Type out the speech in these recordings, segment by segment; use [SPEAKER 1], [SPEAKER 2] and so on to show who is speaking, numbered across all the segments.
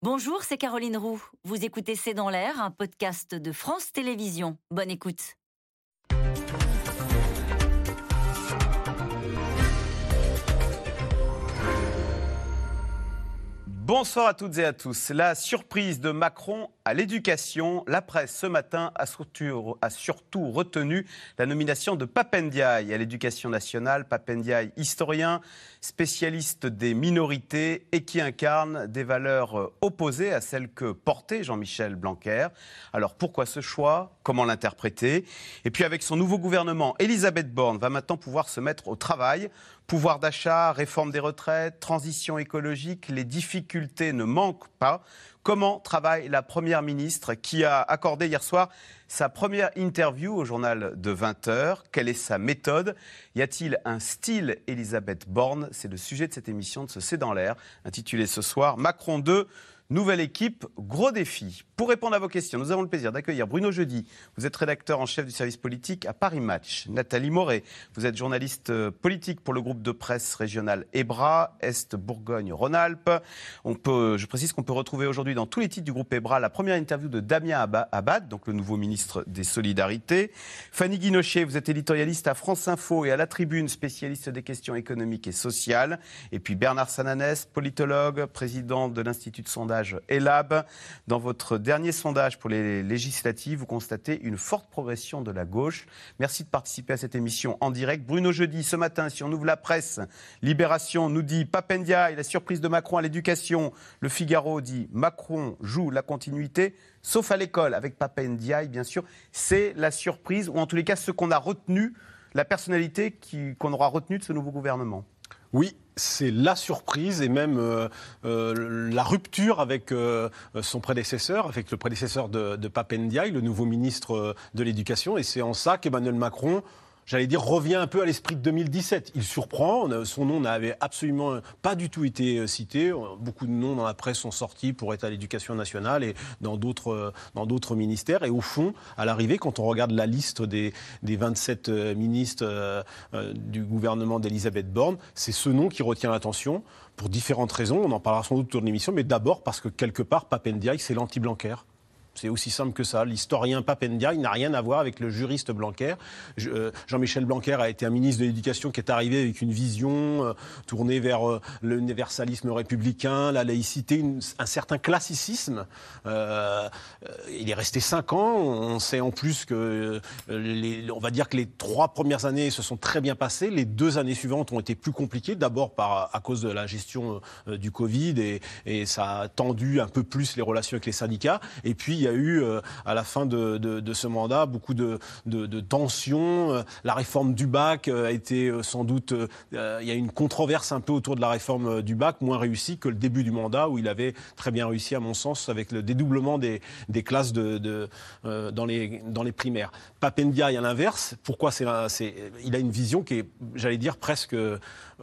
[SPEAKER 1] Bonjour, c'est Caroline Roux. Vous écoutez C'est dans l'air, un podcast de France Télévisions. Bonne écoute.
[SPEAKER 2] Bonsoir à toutes et à tous. La surprise de Macron à l'éducation, la presse ce matin a surtout, a surtout retenu la nomination de Papendiaï à l'éducation nationale. Papendiaï, historien, spécialiste des minorités et qui incarne des valeurs opposées à celles que portait Jean-Michel Blanquer. Alors pourquoi ce choix? Comment l'interpréter? Et puis avec son nouveau gouvernement, Elisabeth Borne va maintenant pouvoir se mettre au travail Pouvoir d'achat, réforme des retraites, transition écologique, les difficultés ne manquent pas. Comment travaille la Première ministre qui a accordé hier soir sa première interview au journal de 20h Quelle est sa méthode? Y a-t-il un style Elisabeth Borne? C'est le sujet de cette émission de ce C'est dans l'air, intitulée ce soir Macron 2 Nouvelle équipe, gros défi. Pour répondre à vos questions, nous avons le plaisir d'accueillir Bruno Jeudi. Vous êtes rédacteur en chef du service politique à Paris Match. Nathalie Moret, vous êtes journaliste euh, politique pour le groupe de presse régional EBRA, Est Bourgogne-Rhône-Alpes. Je précise qu'on peut retrouver aujourd'hui dans tous les titres du groupe EBRA la première interview de Damien Abad, donc le nouveau ministre des Solidarités. Fanny Guinochet, vous êtes éditorialiste à France Info et à la Tribune, spécialiste des questions économiques et sociales. Et puis Bernard Sananès, politologue, président de l'Institut de sondage ELAB. Dans votre dernier sondage pour les législatives, vous constatez une forte progression de la gauche. Merci de participer à cette émission en direct. Bruno Jeudi, ce matin, si on ouvre la presse, Libération nous dit Papendia et la surprise de Macron à l'éducation. Le Figaro dit Macron joue la continuité, sauf à l'école, avec Papendia, bien sûr. C'est la surprise, ou en tous les cas, ce qu'on a retenu, la personnalité qu'on aura retenu de ce nouveau gouvernement.
[SPEAKER 3] Oui, c'est la surprise et même euh, euh, la rupture avec euh, son prédécesseur, avec le prédécesseur de, de Papendiaï, le nouveau ministre de l'Éducation. Et c'est en ça qu'Emmanuel Macron j'allais dire, revient un peu à l'esprit de 2017. Il surprend, son nom n'avait absolument pas du tout été euh, cité. Beaucoup de noms dans la presse sont sortis pour être à l'éducation nationale et dans d'autres, euh, ministères. Et au fond, à l'arrivée, quand on regarde la liste des, des 27 euh, ministres du gouvernement d'Elisabeth Borne, c'est ce nom qui retient l'attention pour différentes raisons. On en parlera sans doute autour de l'émission, mais d'abord parce que quelque part, Papendiaï, c'est l'anti-Blanquer. C'est aussi simple que ça. L'historien Papendia, il n'a rien à voir avec le juriste Blanquer. Euh, Jean-Michel Blanquer a été un ministre de l'Éducation qui est arrivé avec une vision euh, tournée vers euh, l'universalisme républicain, la laïcité, un certain classicisme. il est resté cinq ans. On sait en plus que, on va dire que les trois premières années se sont très bien passées. Les deux années suivantes ont été plus compliquées. D'abord à cause de la gestion du Covid et, et, ça a tendu un peu plus les relations avec les syndicats. Et puis y a eu, euh, à la fin de, ce mandat, beaucoup de, tensions. Euh, la réforme du bac euh, a été sans doute. il y a une controverse un peu autour de la réforme du bac, moins réussie que le début du mandat, où il avait très bien réussi, à mon sens, avec le dédoublement des, classes dans, les, primaires. Papendia, à l'inverse. Pourquoi c'est, Il a une vision qui est, j'allais dire, presque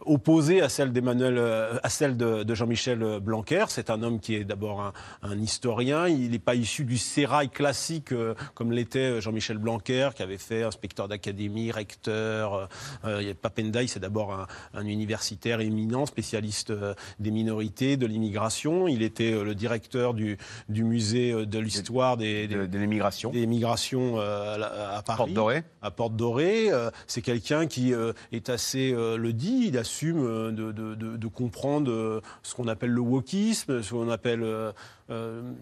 [SPEAKER 3] opposée à celle d'Emmanuel, à celle de, Jean-Michel Blanquer. C'est un homme qui est d'abord un, un historien. Il n'est pas issu du sérail classique euh, comme l'était euh, Jean-Michel Blanquer, qui avait fait inspecteur d'académie, recteur. Euh, Papendaï, c'est d'abord un, universitaire éminent, spécialiste des minorités, de l'immigration. Il était le directeur du, du musée de l'histoire des,
[SPEAKER 2] de, l'immigration.
[SPEAKER 3] Des migrations à, Paris.
[SPEAKER 2] Porte Dorée.
[SPEAKER 3] À Porte Dorée. c'est quelqu'un qui est assez, le dit, il assume de, de, comprendre ce qu'on appelle le wokisme, ce qu'on appelle euh,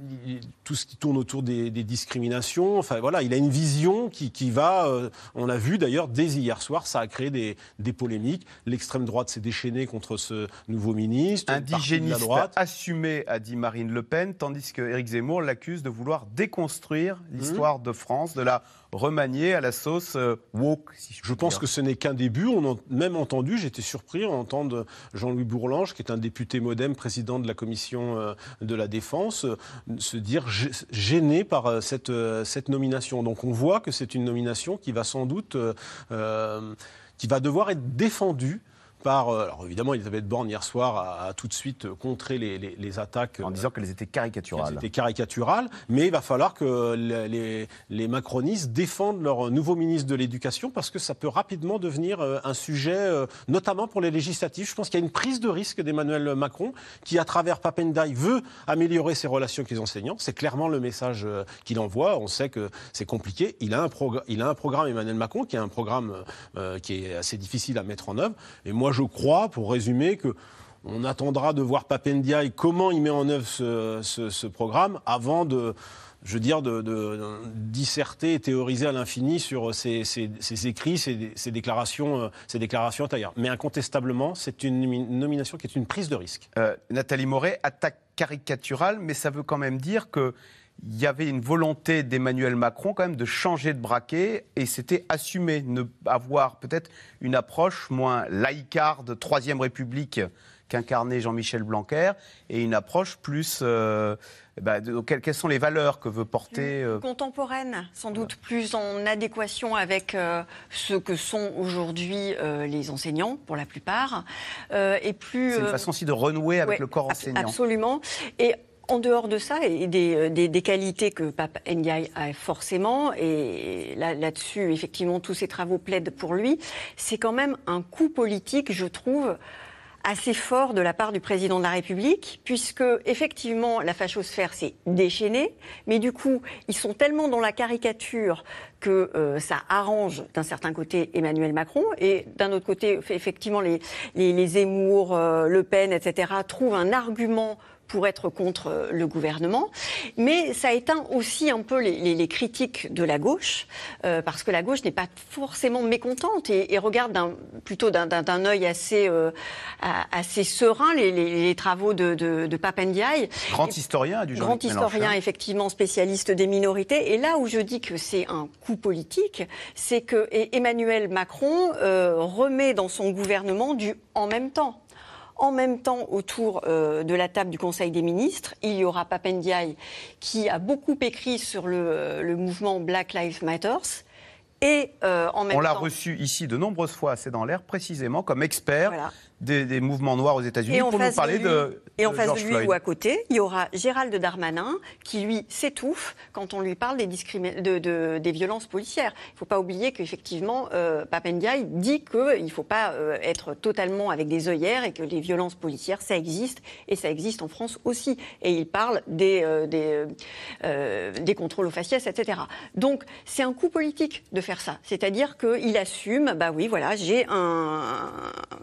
[SPEAKER 3] tout ce qui tourne autour des, discriminations. Enfin voilà, il a une vision qui, va, euh, on l'a vu d'ailleurs dès hier soir, ça a créé des, polémiques. L'extrême droite s'est déchaînée contre ce nouveau ministre.
[SPEAKER 2] Indigéniste droite. assumé, a dit Marine Le Pen, tandis que Éric Zemmour l'accuse de vouloir déconstruire l'histoire de France, de la remanier à la sauce euh, woke.
[SPEAKER 3] Si je, pense que ce n'est qu'un début. On a même entendu, j'étais surpris, on entendre Jean-Louis Bourlange, qui est un député modem, président de la commission euh, de la défense, euh, se dire gêné par cette, cette nomination. Donc on voit que c'est une nomination qui va sans doute, qui va devoir être défendue par. Alors évidemment, Elisabeth Borne hier soir a, tout de suite contré les, attaques.
[SPEAKER 2] En disant qu'elles étaient caricaturales. Elles
[SPEAKER 3] étaient caricaturales, mais il va falloir que les, les macronistes défendent leur nouveau ministre de l'Éducation parce que ça peut rapidement devenir un sujet, notamment pour les législatives. Je pense qu'il y a une prise de risque d'Emmanuel Macron qui, à travers Papendai, veut améliorer ses relations avec les enseignants. C'est clairement le message qu'il envoie. On sait que c'est compliqué. Il a, un il a un programme, Emmanuel Macron, qui est un programme euh, qui est assez difficile à mettre en œuvre. Et moi, je crois, pour résumer, que on attendra de voir Papendiaï comment il met en œuvre ce, programme avant de, je veux dire, de, disserter et théoriser à l'infini sur ses, écrits, ses, déclarations, ses déclarations antérieures. Mais incontestablement, c'est une nomination qui est une prise de risque.
[SPEAKER 2] Euh, Nathalie Moret, attaque caricaturale, mais ça veut quand même dire que il y avait une volonté d'Emmanuel Macron quand même de changer de braquet et c'était assumé, ne avoir peut-être une approche moins laïcarde, Troisième République qu'incarnait Jean-Michel Blanquer et une approche plus euh, bah, quelles, sont les valeurs que veut porter
[SPEAKER 4] euh... contemporaine, sans doute plus en adéquation avec euh, ce que sont aujourd'hui euh, les enseignants pour la plupart
[SPEAKER 2] et plus. C'est une façon aussi de renouer avec le corps enseignant.
[SPEAKER 4] Absolument et en dehors de ça, et des, des, qualités que Pape Ndiaye a forcément, et là-dessus, effectivement, tous ses travaux plaident pour lui, c'est quand même un coup politique, je trouve, assez fort de la part du président de la République, puisque effectivement la fachosphère s'est déchaînée, mais du coup ils sont tellement dans la caricature que euh, ça arrange d'un certain côté Emmanuel Macron, et d'un autre côté effectivement les, les, les Zemmour, euh, Le Pen, etc. trouvent un argument pour être contre euh, le gouvernement. Mais ça éteint aussi un peu les, critiques de la gauche, euh, parce que la gauche n'est pas forcément mécontente et, regarde plutôt d'un œil assez, euh, assez serein les, travaux de, de, de Papendiaï.
[SPEAKER 2] Grand historien du
[SPEAKER 4] Grand historien, effectivement, spécialiste des minorités. Et là où je dis que c'est un coup politique, c'est que Emmanuel Macron remet dans son gouvernement du en même temps. En même temps, autour euh, de la table du Conseil des ministres, il y aura Papendiaï qui a beaucoup écrit sur le, euh, mouvement Black Lives Matter.
[SPEAKER 2] Et euh, en même On l'a reçu ici de nombreuses fois, c'est dans l'air, précisément comme expert des, mouvements noirs aux États-Unis pour nous parler de,
[SPEAKER 4] Et en face de lui ou à côté, il y aura Gérald Darmanin qui, lui, s'étouffe quand on lui parle des, de, des violences policières. Il ne faut pas oublier qu'effectivement, euh, Papendiaï dit qu'il ne faut pas euh, être totalement avec des œillères et que les violences policières, ça existe et ça existe en France aussi. Et il parle des, euh, des, euh, des contrôles aux faciès, etc. Donc, c'est un coup politique de faire ça. C'est-à-dire qu'il assume, bah oui, voilà, j'ai un,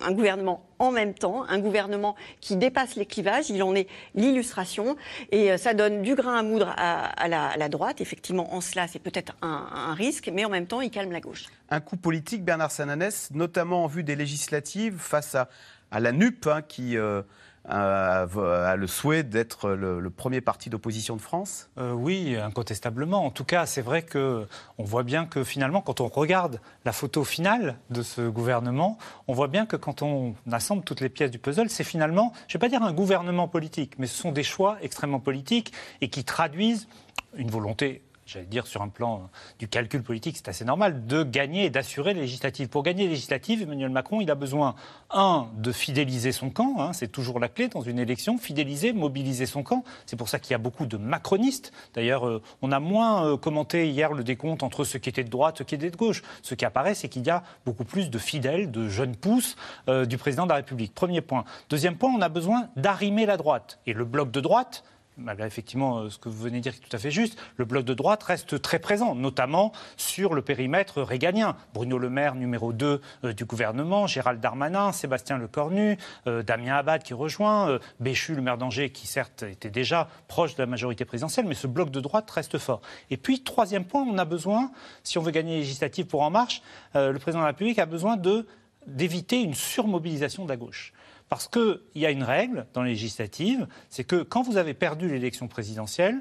[SPEAKER 4] un gouvernement en même temps, un gouvernement qui dépasse les clivages, il en est l'illustration, et euh, ça donne du grain à moudre à, la, droite. Effectivement, en cela, c'est peut-être un, risque, mais en même temps, il calme la gauche.
[SPEAKER 2] Un coup politique, Bernard Sananès, notamment en vue des législatives, face à, la NUP, hein, qui... Euh, a, le souhait d'être le, premier parti d'opposition de France?
[SPEAKER 5] Euh, Oui, incontestablement. En tout cas, c'est vrai qu'on voit bien que finalement, quand on regarde la photo finale de ce gouvernement, on voit bien que quand on assemble toutes les pièces du puzzle, c'est finalement, je ne vais pas dire un gouvernement politique, mais ce sont des choix extrêmement politiques et qui traduisent une volonté j'allais dire sur un plan du calcul politique, c'est assez normal, de gagner et d'assurer les législatives. Pour gagner les législatives, Emmanuel Macron, il a besoin, un, de fidéliser son camp, hein, c'est toujours la clé dans une élection, fidéliser, mobiliser son camp. C'est pour ça qu'il y a beaucoup de macronistes. D'ailleurs, euh, on a moins euh, commenté hier le décompte entre ceux qui étaient de droite, ceux qui étaient de gauche. Ce qui apparaît, c'est qu'il y a beaucoup plus de fidèles, de jeunes pousses euh, du président de la République. Premier point. Deuxième point, on a besoin d'arrimer la droite. Et le bloc de droite, malgré effectivement euh, ce que vous venez de dire qui est tout à fait juste, le bloc de droite reste très présent, notamment sur le périmètre réganien. Bruno Le Maire, numéro 2 euh, du gouvernement, Gérald Darmanin, Sébastien Lecornu, euh, Damien Abad qui rejoint, Béchu, le maire d'Angers, qui certes était déjà proche de la majorité présidentielle, mais ce bloc de droite reste fort. Et puis, troisième point, on a besoin, si on veut gagner les législatives pour En Marche, le président de la République a besoin d'éviter une surmobilisation de la gauche. Parce qu'il y a une règle dans les législatives, c'est que quand vous avez perdu l'élection présidentielle,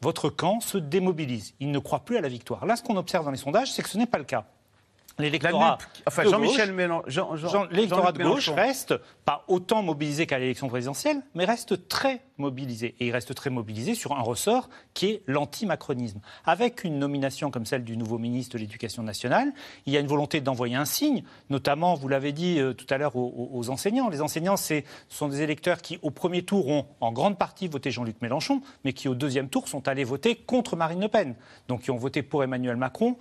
[SPEAKER 5] votre camp se démobilise. Il ne croit plus à la victoire. Là, ce qu'on observe dans les sondages, c'est que ce n'est pas le cas. L'électorat
[SPEAKER 2] enfin Jean-Michel
[SPEAKER 5] gauche-
[SPEAKER 2] Mélenchon, Jean, Jean-
[SPEAKER 5] Jean- l'électorat
[SPEAKER 2] Jean-Luc
[SPEAKER 5] de gauche
[SPEAKER 2] Mélenchon.
[SPEAKER 5] reste pas autant mobilisé qu'à l'élection présidentielle, mais reste très mobilisé. Et il reste très mobilisé sur un ressort qui est l'anti-macronisme. Avec une nomination comme celle du nouveau ministre de l'Éducation nationale, il y a une volonté d'envoyer un signe, notamment, vous l'avez dit euh, tout à l'heure, aux, enseignants. Les enseignants, ce sont des électeurs qui, au premier tour, ont en grande partie voté Jean-Luc Mélenchon, mais qui, au deuxième tour, sont allés voter contre Marine Le Pen. Donc, qui ont voté pour Emmanuel Macron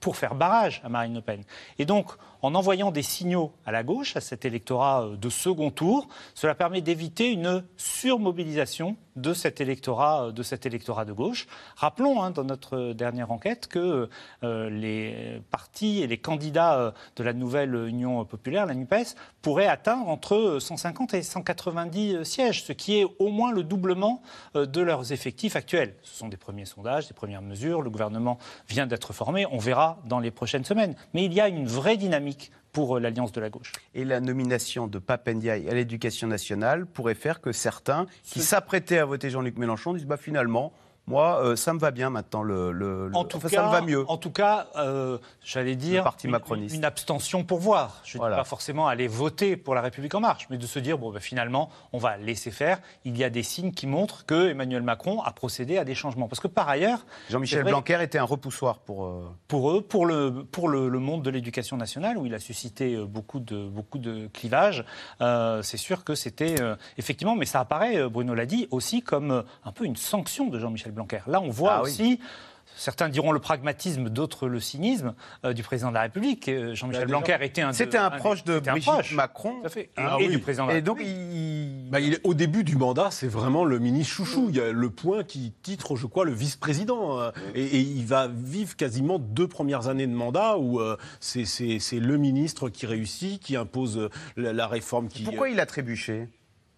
[SPEAKER 5] pour faire barrage à Marine Le Pen. Et donc, en envoyant des signaux à la gauche, à cet électorat euh, de second tour, cela permet d'éviter une surmobilisation de cet électorat, euh, de cet électorat de gauche. Rappelons, hein, dans notre dernière enquête, que euh, les partis et les candidats de la nouvelle Union populaire, la NUPES, pourraient atteindre entre 150 et 190 sièges, ce qui est au moins le doublement de leurs effectifs actuels. Ce sont des premiers sondages, des premières mesures. Le gouvernement vient d'être formé. On verra dans les prochaines semaines. Mais il y a une vraie dynamique pour euh, l'alliance de la gauche.
[SPEAKER 2] Et la nomination de Papendiaï à l'éducation nationale pourrait faire que certains qui s'apprêtaient à voter Jean-Luc Mélenchon disent bah, finalement, moi, euh, ça me va bien maintenant, le, le-
[SPEAKER 5] En tout
[SPEAKER 2] enfin,
[SPEAKER 5] cas,
[SPEAKER 2] ça me va mieux.
[SPEAKER 5] En tout cas, euh, j'allais dire
[SPEAKER 2] parti
[SPEAKER 5] une, abstention pour voir. Je ne
[SPEAKER 2] Voilà.
[SPEAKER 5] dis pas forcément aller voter pour la République en marche, mais de se dire bon, ben, finalement, on va laisser faire. Il y a des signes qui montrent que Emmanuel Macron a procédé à des changements. Parce que par ailleurs,
[SPEAKER 2] Jean-Michel Blanquer était un repoussoir pour. euh,
[SPEAKER 5] pour eux, pour le, pour le, le monde de l'éducation nationale, où il a suscité euh, beaucoup de, beaucoup de clivages, c'est sûr que c'était effectivement, mais ça apparaît, Bruno l'a dit, aussi comme un peu une sanction de Jean-Michel Blanquer. Là, on voit
[SPEAKER 2] Ah oui.
[SPEAKER 5] aussi. Certains diront le pragmatisme, d'autres le cynisme euh, du président de la République. Euh, Jean-Michel
[SPEAKER 3] Bah,
[SPEAKER 5] Blanquer était un,
[SPEAKER 2] C'était un
[SPEAKER 5] des-
[SPEAKER 2] proche de Brigitte
[SPEAKER 5] proche.
[SPEAKER 2] Macron.
[SPEAKER 5] À fait. Et,
[SPEAKER 3] Ah
[SPEAKER 5] et
[SPEAKER 3] oui.
[SPEAKER 5] du président de la
[SPEAKER 2] Et donc, il.
[SPEAKER 3] Bah, il est, au début du mandat, c'est vraiment le ministre chouchou. Il y a le point qui titre, je crois, le vice-président. euh, Et, et il va vivre quasiment deux premières années de mandat où euh, c'est le ministre qui réussit, qui impose la, la réforme qui.
[SPEAKER 2] Pourquoi il a trébuché?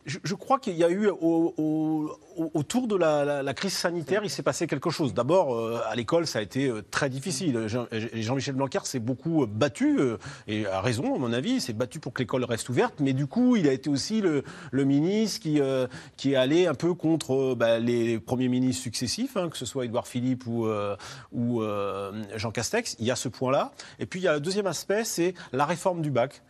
[SPEAKER 3] Je, crois qu'il y a eu au- au- au- autour de la, crise sanitaire, il s'est passé quelque chose. D'abord, euh, à l'école, ça a été euh, très difficile. Jean- Jean-Michel Blanquer s'est beaucoup euh, battu, et a raison, à mon avis, il s'est battu pour que l'école reste ouverte. Mais du coup, il a été aussi le, ministre qui, est allé un peu contre bah, les premiers ministres successifs, hein, que ce soit Édouard Philippe ou, ou Jean Castex. Il y a ce point-là. Et puis, il y a le deuxième aspect, c'est la réforme du bac.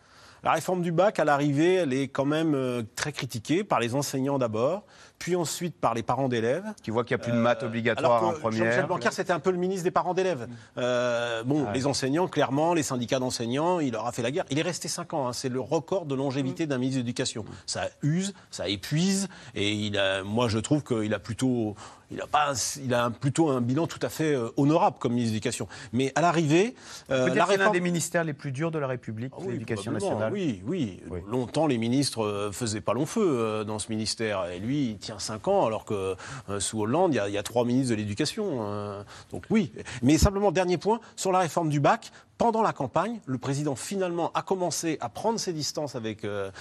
[SPEAKER 3] La réforme du bac, à l'arrivée, elle est quand même euh, très critiquée par les enseignants d'abord, puis ensuite par les parents d'élèves.
[SPEAKER 2] Qui voit qu'il n'y a plus de maths
[SPEAKER 3] Euh,
[SPEAKER 2] obligatoire
[SPEAKER 3] alors
[SPEAKER 2] en
[SPEAKER 3] que Jean-Michel
[SPEAKER 2] première.
[SPEAKER 3] Blanquer, c'était un peu le ministre des parents d'élèves. Euh, bon,
[SPEAKER 2] Ah
[SPEAKER 3] les enseignants, clairement, les syndicats d'enseignants, il leur a fait la guerre. Il est resté 5 ans. hein. C'est le record de longévité d'un ministre de l'Éducation. Ça use, ça épuise, et il a, moi, je trouve qu'il a plutôt. Il a, pas, il a un- plutôt un bilan tout à fait euh, honorable comme ministre de l'Éducation. Mais à l'arrivée, euh, la
[SPEAKER 2] c'est l'un
[SPEAKER 3] réforme.
[SPEAKER 2] des ministères les plus durs de la République,
[SPEAKER 3] Ah oui,
[SPEAKER 2] l'éducation nationale.
[SPEAKER 3] Oui, oui,
[SPEAKER 2] Oui.
[SPEAKER 3] Longtemps, les ministres euh, faisaient pas long feu euh, dans ce ministère. Et lui, il tient 5 ans, alors que euh, sous Hollande, il y, a, trois ministres de l'éducation. euh, donc oui. Mais simplement, dernier point, sur la réforme du bac. Pendant la campagne, le président finalement a commencé à prendre ses distances avec, euh,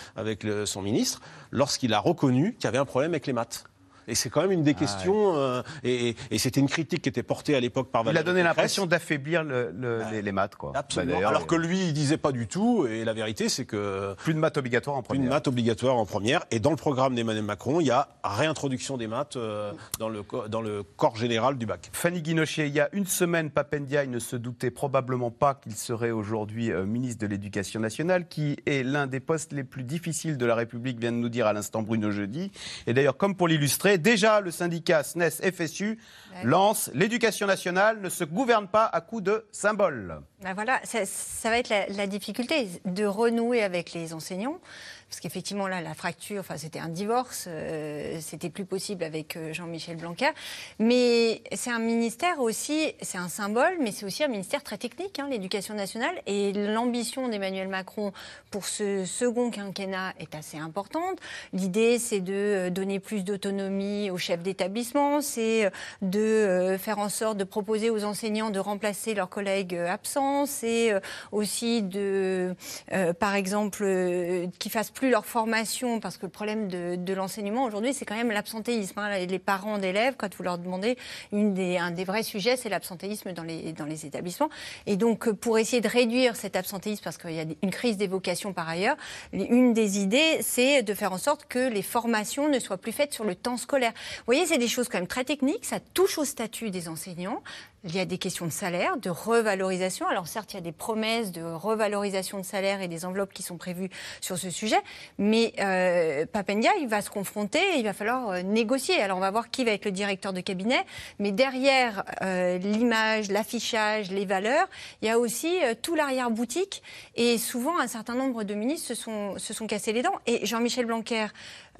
[SPEAKER 3] son ministre lorsqu'il a reconnu qu'il y avait un problème avec les maths. Et c'est quand même une des questions, euh, et, c'était une critique qui était portée à l'époque par
[SPEAKER 2] Il a
[SPEAKER 3] Valérie
[SPEAKER 2] donné l'impression d'affaiblir le- le- les, les maths, quoi.
[SPEAKER 3] Absolument.
[SPEAKER 2] Bah, d'ailleurs,
[SPEAKER 3] alors que lui, il disait pas du tout. Et la vérité, c'est que
[SPEAKER 2] plus de maths obligatoires en première.
[SPEAKER 3] maths obligatoire en première. Et dans le programme d'Emmanuel Macron, il y a réintroduction des maths euh, dans, le, dans le corps général du bac.
[SPEAKER 2] Fanny Guinochet, il y a une semaine, Papendiaï ne se doutait probablement pas qu'il serait aujourd'hui euh, ministre de l'Éducation nationale, qui est l'un des postes les plus difficiles de la République, vient de nous dire à l'instant Bruno Jeudi. Et d'ailleurs, comme pour l'illustrer, déjà le syndicat SNES-FSU lance l'éducation nationale ne se gouverne pas à coup de symboles.
[SPEAKER 6] Ben voilà, ça, ça va être la, la difficulté de renouer avec les enseignants. Parce qu'effectivement, là, la fracture, enfin, c'était un divorce, euh, c'était plus possible avec euh, Jean-Michel Blanquer. Mais c'est un ministère aussi, c'est un symbole, mais c'est aussi un ministère très technique, hein, l'éducation nationale. Et l'ambition d'Emmanuel Macron pour ce second quinquennat est assez importante. L'idée, c'est de euh, donner plus d'autonomie aux chefs d'établissement, c'est euh, de faire en sorte de proposer aux enseignants de remplacer leurs collègues absents, c'est aussi de, par exemple, qu'ils fassent plus leur formation, parce que le problème de, l'enseignement aujourd'hui, c'est quand même l'absentéisme. hein. Les parents d'élèves, quand vous leur demandez, un des vrais sujets, c'est l'absentéisme dans les, dans les établissements. Et donc, euh, pour essayer de réduire cet absentéisme, parce qu'il y a une crise des vocations par ailleurs, une des idées, c'est de faire en sorte que les formations ne soient plus faites sur le temps scolaire. Vous voyez, c'est des choses quand même très techniques, ça touche au statut des enseignants. Il y a des questions de salaire, de revalorisation. Alors certes, il y a des promesses de revalorisation de salaire et des enveloppes qui sont prévues sur ce sujet, mais euh, Papendia, il va se confronter, il va falloir euh, négocier. Alors on va voir qui va être le directeur de cabinet, mais derrière euh, l'image, l'affichage, les valeurs, il y a aussi euh, tout l'arrière-boutique. Et souvent, un certain nombre de ministres se sont, se sont cassés les dents. Et Jean-Michel Blanquer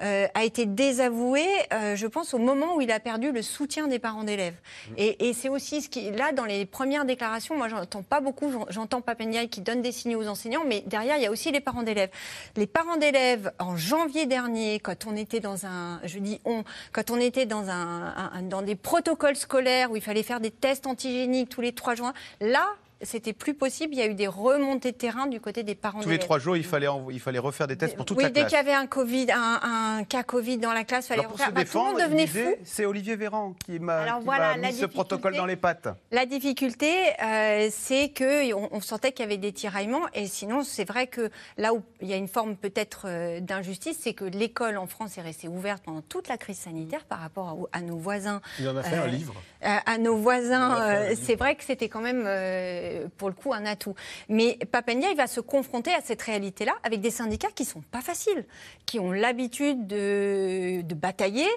[SPEAKER 6] euh, a été désavoué, euh, je pense, au moment où il a perdu le soutien des parents d'élèves. Et, et c'est aussi ce qui, là, dans les premières déclarations, moi, j'entends pas beaucoup, j'en- j'entends Papendiaï qui donne des signaux aux enseignants, mais derrière, il y a aussi les parents d'élèves. Les parents d'élèves, en janvier dernier, quand on était dans un, je dis on, quand on était dans un, dans des protocoles scolaires où il fallait faire des tests antigéniques tous les trois jours, là, c'était plus possible. Il y a eu des remontées de terrain du côté des parents
[SPEAKER 2] Tous les trois jours, il fallait, il fallait refaire des tests pour toute
[SPEAKER 6] oui,
[SPEAKER 2] la
[SPEAKER 6] dès
[SPEAKER 2] classe.
[SPEAKER 6] qu'il y avait un Covid, un, un cas Covid dans la classe, il fallait
[SPEAKER 2] Alors pour se
[SPEAKER 6] refaire. Bah, tout le monde
[SPEAKER 2] défendre,
[SPEAKER 6] devenait fou.
[SPEAKER 2] c'est Olivier Véran qui m'a
[SPEAKER 6] voilà,
[SPEAKER 2] mis ce protocole dans les pattes.
[SPEAKER 6] La difficulté, euh, c'est que on, on sentait qu'il y avait des tiraillements, et sinon, c'est vrai que là où il y a une forme peut-être euh, d'injustice, c'est que l'école en France est restée ouverte pendant toute la crise sanitaire par rapport à, à nos voisins.
[SPEAKER 3] Il en a fait un
[SPEAKER 6] Euh,
[SPEAKER 3] livre.
[SPEAKER 6] Euh, à nos voisins, c'est vrai que c'était quand même, euh, pour le coup, un atout. Mais Papendia, il va se confronter à cette réalité-là avec des syndicats qui sont pas faciles, qui ont l'habitude de, batailler.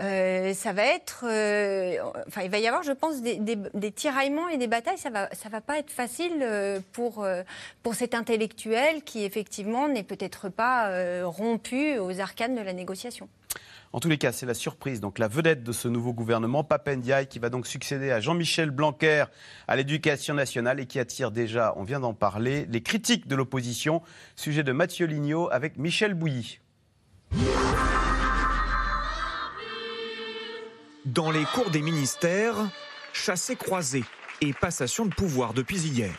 [SPEAKER 6] Euh, ça va être, euh, enfin, il va y avoir, je pense, des, des- tiraillements et des batailles. Ça va, ça va pas être facile euh, pour euh, pour cet intellectuel qui effectivement n'est peut-être pas euh, rompu aux arcanes de la négociation.
[SPEAKER 2] En tous les cas, c'est la surprise. Donc la vedette de ce nouveau gouvernement, Papendiaï, qui va donc succéder à Jean-Michel Blanquer à l'éducation nationale et qui attire déjà, on vient d'en parler, les critiques de l'opposition. Sujet de Mathieu Lignot avec Michel Bouilly.
[SPEAKER 7] Dans les cours des ministères, chassés croisés et passation de pouvoir depuis hier.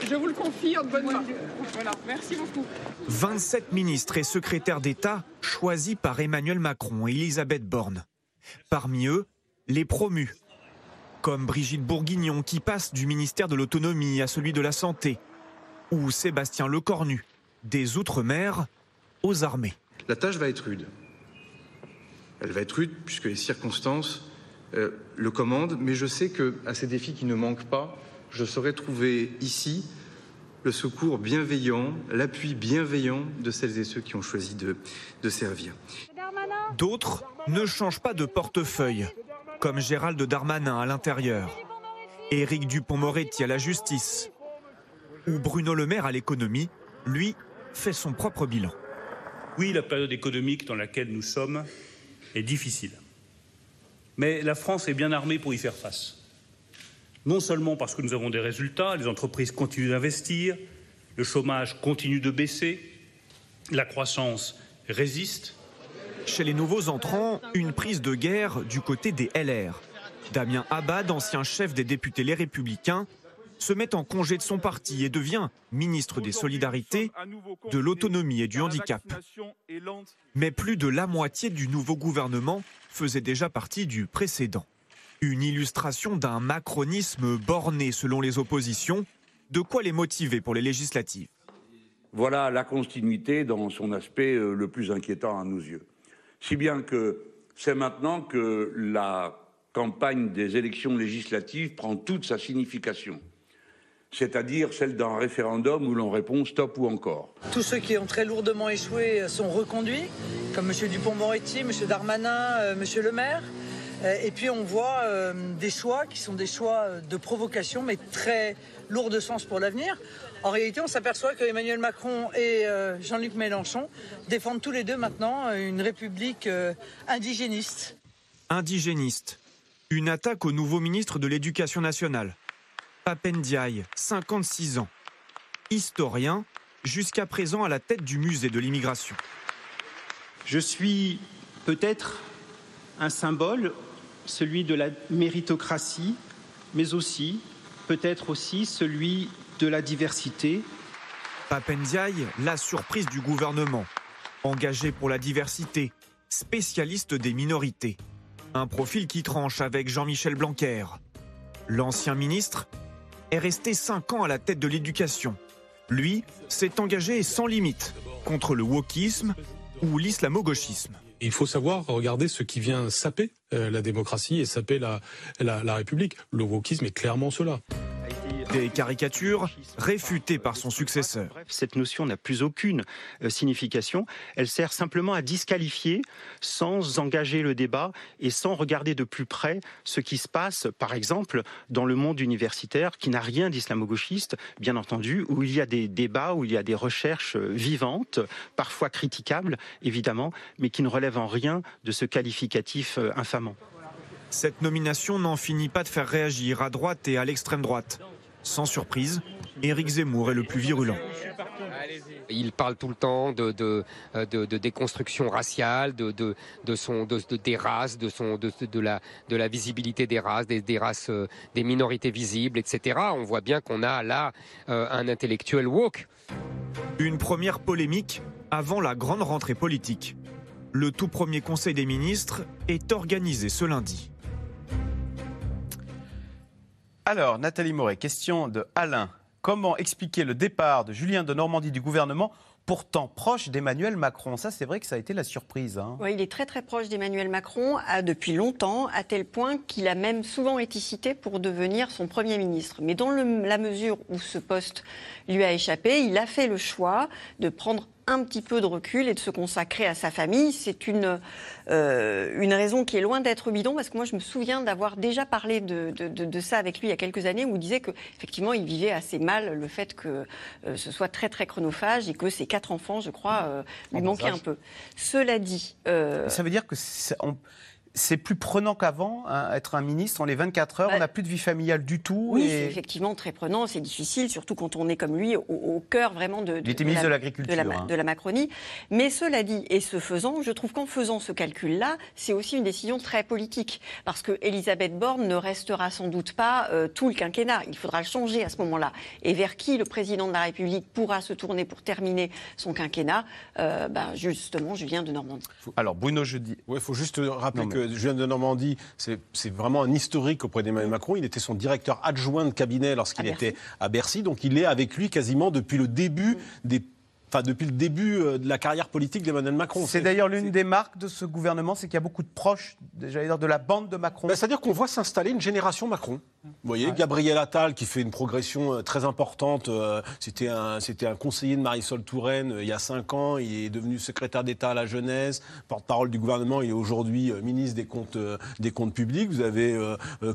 [SPEAKER 8] Je vous le confirme, bonne marche. Voilà, merci beaucoup.
[SPEAKER 7] 27 ministres et secrétaires d'État choisis par Emmanuel Macron et Elisabeth Borne. Parmi eux, les promus, comme Brigitte Bourguignon qui passe du ministère de l'Autonomie à celui de la Santé, ou Sébastien Lecornu, des Outre-mer aux armées.
[SPEAKER 9] La tâche va être rude. Elle va être rude puisque les circonstances euh, le commandent, mais je sais que à ces défis qui ne manquent pas, je saurai trouver ici le secours bienveillant, l'appui bienveillant de celles et ceux qui ont choisi de, de servir.
[SPEAKER 7] D'autres ne changent pas de portefeuille, comme Gérald Darmanin à l'intérieur, Éric Dupont-Moretti à la justice, ou Bruno Le Maire à l'économie, lui, fait son propre bilan.
[SPEAKER 10] Oui, la période économique dans laquelle nous sommes est difficile. Mais la France est bien armée pour y faire face. Non seulement parce que nous avons des résultats, les entreprises continuent d'investir, le chômage continue de baisser, la croissance résiste,
[SPEAKER 7] Chez les nouveaux entrants, une prise de guerre du côté des LR. Damien Abad, ancien chef des députés Les Républicains, se met en congé de son parti et devient ministre des Solidarités, de l'Autonomie et du Handicap. Mais plus de la moitié du nouveau gouvernement faisait déjà partie du précédent. Une illustration d'un macronisme borné selon les oppositions, de quoi les motiver pour les législatives.
[SPEAKER 11] Voilà la continuité dans son aspect euh, le plus inquiétant à nos yeux. Si bien que c'est maintenant que la campagne des élections législatives prend toute sa signification, c'est-à-dire celle d'un référendum où l'on répond stop ou encore.
[SPEAKER 12] Tous ceux qui ont très lourdement échoué sont reconduits, comme M. Dupont-Moretti, M. Darmanin, euh, M. Le Maire. Euh, Et puis on voit euh, des choix qui sont des choix euh, de provocation, mais très lourds de sens pour l'avenir. En réalité, on s'aperçoit que Emmanuel Macron et Jean-Luc Mélenchon défendent tous les deux maintenant une république indigéniste.
[SPEAKER 7] Indigéniste. Une attaque au nouveau ministre de l'Éducation nationale. Papendiaï, 56 ans. Historien, jusqu'à présent à la tête du musée de l'immigration.
[SPEAKER 13] Je suis peut-être un symbole, celui de la méritocratie, mais aussi, peut-être aussi, celui de la diversité.
[SPEAKER 7] Papendiaï, la surprise du gouvernement. Engagé pour la diversité, spécialiste des minorités. Un profil qui tranche avec Jean-Michel Blanquer. L'ancien ministre est resté 5 ans à la tête de l'éducation. Lui s'est engagé sans limite contre le wokisme ou l'islamo-gauchisme.
[SPEAKER 14] Il faut savoir regarder ce qui vient saper euh, la démocratie et saper la, République. Le wokisme est clairement cela.
[SPEAKER 7] Des caricatures réfutées par son successeur.
[SPEAKER 15] Cette notion n'a plus aucune euh, signification. Elle sert simplement à disqualifier sans engager le débat et sans regarder de plus près ce qui se passe, par exemple, dans le monde universitaire qui n'a rien d'islamo-gauchiste, bien entendu, où il y a des débats, où il y a des recherches euh, vivantes, parfois critiquables, évidemment, mais qui ne relèvent en rien de ce qualificatif euh, infamant.
[SPEAKER 7] Cette nomination n'en finit pas de faire réagir à droite et à l'extrême droite. Sans surprise, Éric Zemmour est le plus virulent.
[SPEAKER 16] Il parle tout le temps de, de, de, de déconstruction raciale, de, de, de son, de, des races, de, son, de, de, la, de la visibilité des races, des, des races, euh, des minorités visibles, etc. On voit bien qu'on a là euh, un intellectuel woke.
[SPEAKER 7] Une première polémique avant la grande rentrée politique. Le tout premier Conseil des ministres est organisé ce lundi.
[SPEAKER 2] Alors, Nathalie Moret, question de Alain. Comment expliquer le départ de Julien de Normandie du gouvernement, pourtant proche d'Emmanuel Macron? Ça, c'est vrai que ça a été la surprise. hein.
[SPEAKER 4] Il est très très proche d'Emmanuel Macron depuis longtemps, à tel point qu'il a même souvent été cité pour devenir son Premier ministre. Mais dans la mesure où ce poste lui a échappé, il a fait le choix de prendre un petit peu de recul et de se consacrer à sa famille. C'est une, euh, une raison qui est loin d'être bidon, parce que moi je me souviens d'avoir déjà parlé de, de- de- de ça avec lui il y a quelques années, où il disait qu'effectivement il vivait assez mal le fait que euh, ce soit très très chronophage et que ses quatre enfants, je crois, euh, lui manquaient un peu. Cela dit...
[SPEAKER 2] Ça veut dire que on- c'est plus prenant qu'avant, hein, être un ministre. On est 24 heures,
[SPEAKER 4] Bah,
[SPEAKER 2] on n'a plus de vie familiale du tout.
[SPEAKER 4] Oui,
[SPEAKER 2] et-
[SPEAKER 4] c'est effectivement très prenant, c'est difficile, surtout quand on est comme lui, au, au cœur vraiment de,
[SPEAKER 2] Il était ministre de l'Agriculture,
[SPEAKER 4] de la,
[SPEAKER 2] hein.
[SPEAKER 4] de la Macronie. Mais cela dit, et ce faisant, je trouve qu'en faisant ce calcul-là, c'est aussi une décision très politique. Parce que Elisabeth Borne ne restera sans doute pas euh, tout le quinquennat. Il faudra le changer à ce moment-là. Et vers qui le président de la République pourra se tourner pour terminer son quinquennat Euh, bah, Justement, Julien de Normandie.
[SPEAKER 2] Alors, Bruno Jeudi.
[SPEAKER 3] Oui, il faut juste rappeler
[SPEAKER 2] Non, mais-
[SPEAKER 3] que Julien de Normandie, c'est vraiment un historique auprès d'Emmanuel Macron. Il était son directeur adjoint de cabinet lorsqu'il était à Bercy. Donc il est avec lui quasiment depuis le début des. Enfin, depuis le début euh, de la carrière politique d'Emmanuel Macron.
[SPEAKER 2] C'est d'ailleurs l'une des marques de ce gouvernement, c'est qu'il y a beaucoup de proches, j'allais dire, de la bande de Macron.
[SPEAKER 3] Ben, C'est-à-dire qu'on voit s'installer une génération Macron. Vous voyez, Gabriel Attal qui fait une progression euh, très importante. euh, C'était un, c'était un conseiller de Marisol Touraine il y a cinq ans. Il est devenu secrétaire d'État à la jeunesse, porte-parole du gouvernement. Il est aujourd'hui ministre des comptes, des comptes publics. Vous avez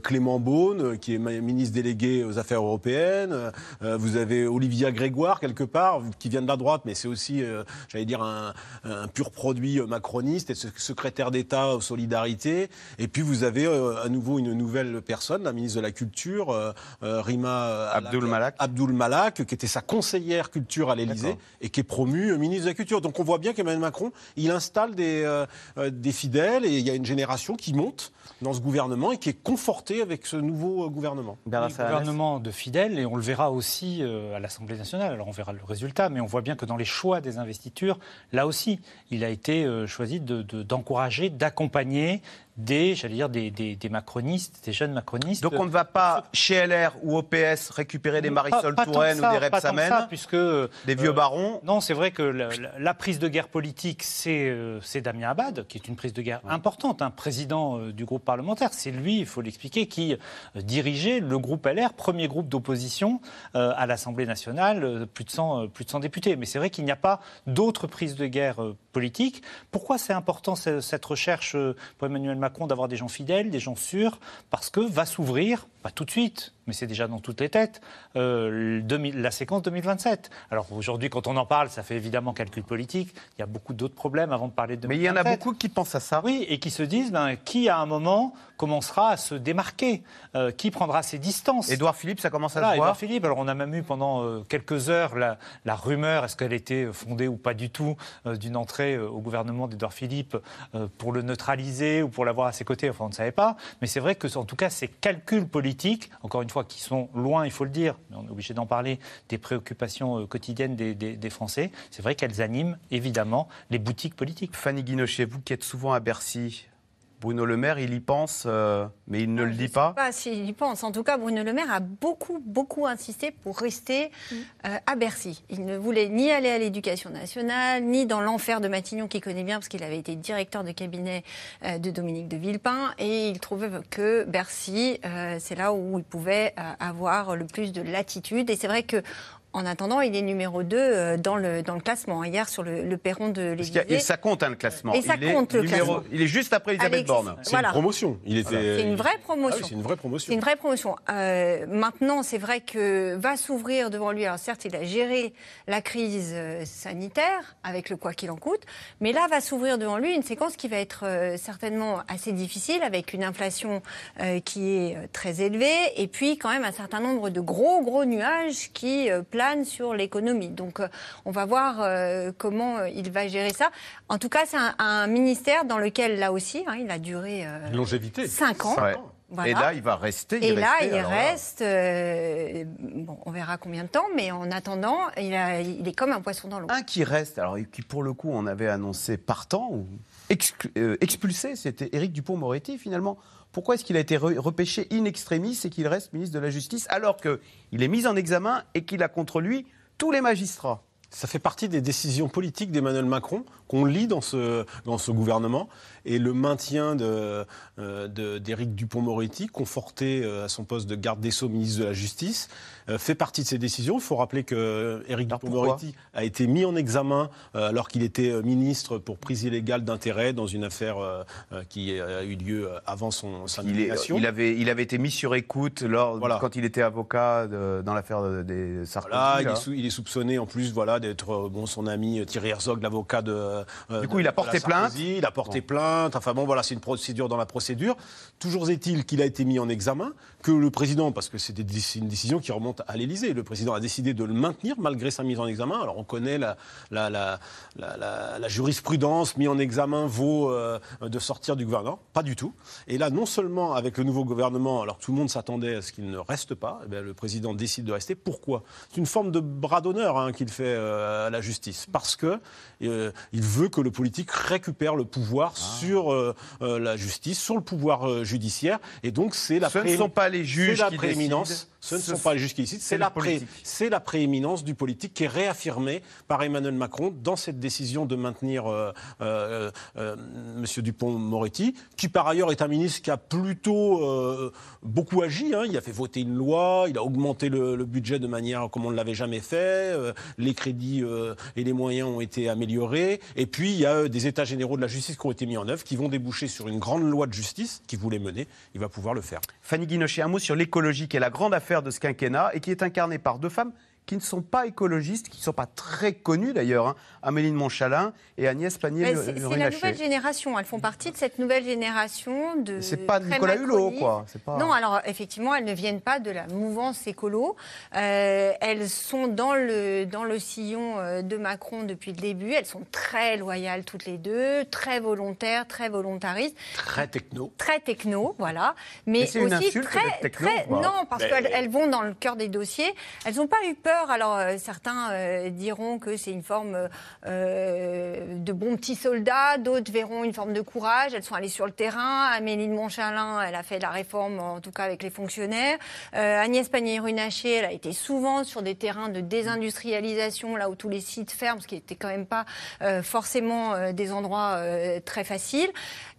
[SPEAKER 3] Clément Beaune qui est ministre délégué aux affaires européennes. Vous avez Olivia Grégoire quelque part qui vient de la droite, mais c'est aussi, euh, j'allais dire, un, un pur produit euh, macroniste et se- secrétaire d'État aux solidarités. Et puis vous avez euh, à nouveau une nouvelle personne, la ministre de la Culture, euh, euh, Rima euh,
[SPEAKER 2] Abdul Malak.
[SPEAKER 3] Abdul Malak, qui était sa conseillère culture à l'Élysée et qui est promue euh, ministre de la Culture. Donc on voit bien qu'Emmanuel Macron, il installe des, euh, euh, des fidèles et il y a une génération qui monte dans ce gouvernement et qui est confortée avec ce nouveau euh, gouvernement.
[SPEAKER 5] Un gouvernement de fidèles, et on le verra aussi euh, à l'Assemblée nationale. Alors on verra le résultat, mais on voit bien que dans les choix des investitures, là aussi, il a été euh, choisi de- de- d'encourager, d'accompagner des, j'allais dire, des, des- des macronistes, des jeunes macronistes.
[SPEAKER 2] Donc on ne va pas chez LR ou au PS récupérer des Marisol Touraine ou des
[SPEAKER 5] ça, puisque euh,
[SPEAKER 2] des vieux
[SPEAKER 5] euh,
[SPEAKER 2] barons.
[SPEAKER 5] Non, c'est vrai que la, prise de guerre politique, c'est euh, c'est Damien Abad, qui est une prise de guerre importante, un président euh, du groupe parlementaire. C'est lui, il faut l'expliquer, qui dirigeait le groupe LR, premier groupe d'opposition à l'Assemblée nationale, plus, de 100, euh, plus de 100 députés. Mais c'est vrai qu'il n'y a pas d'autres prises de guerre politiques. Pourquoi c'est important ce- cette recherche pour Emmanuel Macron? D'avoir des gens fidèles, des gens sûrs Parce que va s'ouvrir, pas tout de suite, mais c'est déjà dans toutes les têtes, euh, le 2000 la séquence 2027. Alors aujourd'hui, quand on en parle, ça fait évidemment calcul politique. Il y a beaucoup d'autres problèmes avant de parler de
[SPEAKER 2] Mais il y en a
[SPEAKER 5] 2027.
[SPEAKER 2] beaucoup qui pensent à ça.
[SPEAKER 5] Oui, et qui se disent ben, qui, à un moment, commencera à se démarquer? Euh, Qui prendra ses distances?
[SPEAKER 2] Édouard Philippe, ça commence à
[SPEAKER 5] Voilà,
[SPEAKER 2] se voir.
[SPEAKER 5] Édouard Philippe. Alors, on a même eu pendant euh, quelques heures la, la rumeur, est-ce qu'elle était fondée ou pas du tout, d'une entrée au gouvernement d'Édouard Philippe pour le neutraliser ou pour l'avoir à ses côtés? Enfin, on ne savait pas. Mais c'est vrai que, en tout cas, ces calculs politiques, encore une fois, qui sont loin, il faut le dire, mais on est obligé d'en parler, des préoccupations euh, quotidiennes des, Français, c'est vrai qu'elles animent évidemment les boutiques politiques.
[SPEAKER 2] Fanny Guinochet, vous qui êtes souvent à Bercy, Bruno Le Maire, il y pense, euh, mais il ne le dit pas.
[SPEAKER 6] pas s'il y pense. En tout cas, Bruno Le Maire a beaucoup, beaucoup insisté pour rester euh, à Bercy. Il ne voulait ni aller à l'éducation nationale, ni dans l'enfer de Matignon, qu'il connaît bien, parce qu'il avait été directeur de cabinet euh, de Dominique de Villepin. Et il trouvait que Bercy, euh, c'est là où il pouvait euh, avoir le plus de latitude. Et c'est vrai que. En attendant, il est numéro 2 dans le, dans le classement. Hier, sur le, le perron de l'Élysée.
[SPEAKER 2] et ça compte, hein, le classement.
[SPEAKER 6] Et ça
[SPEAKER 2] il est
[SPEAKER 6] compte, le
[SPEAKER 2] numéro-
[SPEAKER 6] classement.
[SPEAKER 2] Il est juste après Elisabeth Borne.
[SPEAKER 3] C'est
[SPEAKER 6] Voilà.
[SPEAKER 3] une promotion. Il était.
[SPEAKER 6] C'est une vraie promotion.
[SPEAKER 3] Ah oui, c'est une vraie promotion.
[SPEAKER 6] C'est une vraie promotion. Euh, maintenant, c'est vrai que va s'ouvrir devant lui. Alors certes, il a géré la crise euh, sanitaire avec le quoi qu'il en coûte, mais là va s'ouvrir devant lui une séquence qui va être euh, certainement assez difficile avec une inflation euh, qui est euh, très élevée et puis quand même un certain nombre de gros gros nuages qui sur l'économie. Donc euh, on va voir euh, comment euh, il va gérer ça. En tout cas, c'est un, un ministère dans lequel là aussi, hein, il a duré
[SPEAKER 3] Longévité.
[SPEAKER 6] 5 ans.
[SPEAKER 2] Ouais.
[SPEAKER 6] Voilà.
[SPEAKER 2] Et là, il va rester.
[SPEAKER 6] Et là,
[SPEAKER 2] restait,
[SPEAKER 6] il reste. euh, bon, on verra combien de temps, mais en attendant, il, a- il est comme un poisson dans l'eau.
[SPEAKER 2] Un qui reste, alors qui pour le coup on avait annoncé partant ou expulsé, c'était Éric Dupont-Moretti finalement. Pourquoi est-ce qu'il a été re- repêché in extremis et qu'il reste ministre de la Justice alors qu'il est mis en examen et qu'il a contre lui tous les magistrats?
[SPEAKER 3] Ça fait partie des décisions politiques d'Emmanuel Macron qu'on lit dans ce, dans ce gouvernement. Et le maintien de, euh, de- d'Éric Dupont-Moretti, conforté euh, à son poste de garde des Sceaux, ministre de la Justice, euh, fait partie de ces décisions. Il faut rappeler que Éric Dupont-Moretti a été mis en examen euh, alors qu'il était ministre pour prise illégale d'intérêt dans une affaire qui a eu lieu avant son, sa nomination.
[SPEAKER 2] il avait, il avait été mis sur écoute lors,
[SPEAKER 3] Voilà.
[SPEAKER 2] quand il était avocat de- dans l'affaire de- des Sarkozy.
[SPEAKER 3] Voilà, il,
[SPEAKER 2] là.
[SPEAKER 3] est sou- il est soupçonné en plus voilà, d'être euh, bon, son ami Thierry Herzog, l'avocat de. euh,
[SPEAKER 2] Du coup,
[SPEAKER 3] de-
[SPEAKER 2] il a porté plainte.
[SPEAKER 3] Il a porté plainte. Enfin bon, voilà, c'est une procédure dans la procédure. Toujours est-il qu'il a été mis en examen, que le président, parce que c'est une décision qui remonte à l'Élysée, le président a décidé de le maintenir malgré sa mise en examen. Alors on connaît la, la, la, la- la- la jurisprudence, mis en examen vaut euh, de sortir du gouvernement. Pas du tout. Et là, non seulement avec le nouveau gouvernement, alors tout le monde s'attendait à ce qu'il ne reste pas, eh bien, le président décide de rester. Pourquoi? C'est une forme de bras d'honneur hein, qu'il fait euh, à la justice. Parce que euh, il veut que le politique récupère le pouvoir sur euh, euh, la justice, sur le pouvoir judiciaire. Et donc, c'est la
[SPEAKER 2] Ce ne
[SPEAKER 3] préé-
[SPEAKER 2] sont pas les juges qui
[SPEAKER 3] prééminence.
[SPEAKER 2] décident.
[SPEAKER 3] Ce ne sont pas les juges qui décident,
[SPEAKER 2] c'est
[SPEAKER 3] la, pré- la prééminence du politique qui est réaffirmée par Emmanuel Macron dans cette décision de maintenir euh, euh, euh, M. Dupont-Moretti, qui par ailleurs est un ministre qui a plutôt beaucoup agi. hein. Il a fait voter une loi, il a augmenté le, le budget de manière comme on ne l'avait jamais fait, les crédits et les moyens ont été améliorés, et puis il y a des états généraux de la justice qui ont été mis en œuvre, qui vont déboucher sur une grande loi de justice qu'il voulait mener. Il va pouvoir le faire.
[SPEAKER 2] Fanny Guinochet, un mot sur l'écologie, qui est la grande affaire de ce quinquennat et qui est incarnée par deux femmes qui ne sont pas écologistes, qui ne sont pas très connues d'ailleurs, hein. Amélie de Montchalin et Agnès
[SPEAKER 6] Mais C'est c'est la nouvelle génération. Elles font partie de cette nouvelle génération de.
[SPEAKER 2] C'est pas
[SPEAKER 6] très
[SPEAKER 2] Nicolas Hulot, quoi. Pas-
[SPEAKER 6] Non, alors effectivement, elles ne viennent pas de la mouvance écolo. Euh, elles sont dans le, dans le sillon euh, de Macron depuis le début. Elles sont très loyales toutes les deux, très volontaires, très volontaristes.
[SPEAKER 3] Très techno.
[SPEAKER 6] Très techno, voilà. Mais,
[SPEAKER 3] Mais une
[SPEAKER 6] aussi
[SPEAKER 3] insulte
[SPEAKER 6] très,
[SPEAKER 3] techno,
[SPEAKER 6] très- non, parce
[SPEAKER 3] Mais-
[SPEAKER 6] qu'elles elles vont dans le cœur des dossiers. Elles n'ont pas eu peur. Alors euh, certains euh, diront que c'est une forme euh, de bons petits soldats, d'autres verront une forme de courage. Elles sont allées sur le terrain. Amélie de Montchalin, elle a fait la réforme, en tout cas avec les fonctionnaires. Agnès Pannier-Runacher, elle a été souvent sur des terrains de désindustrialisation, là où tous les sites ferment, ce qui n'était quand même pas forcément des endroits très faciles.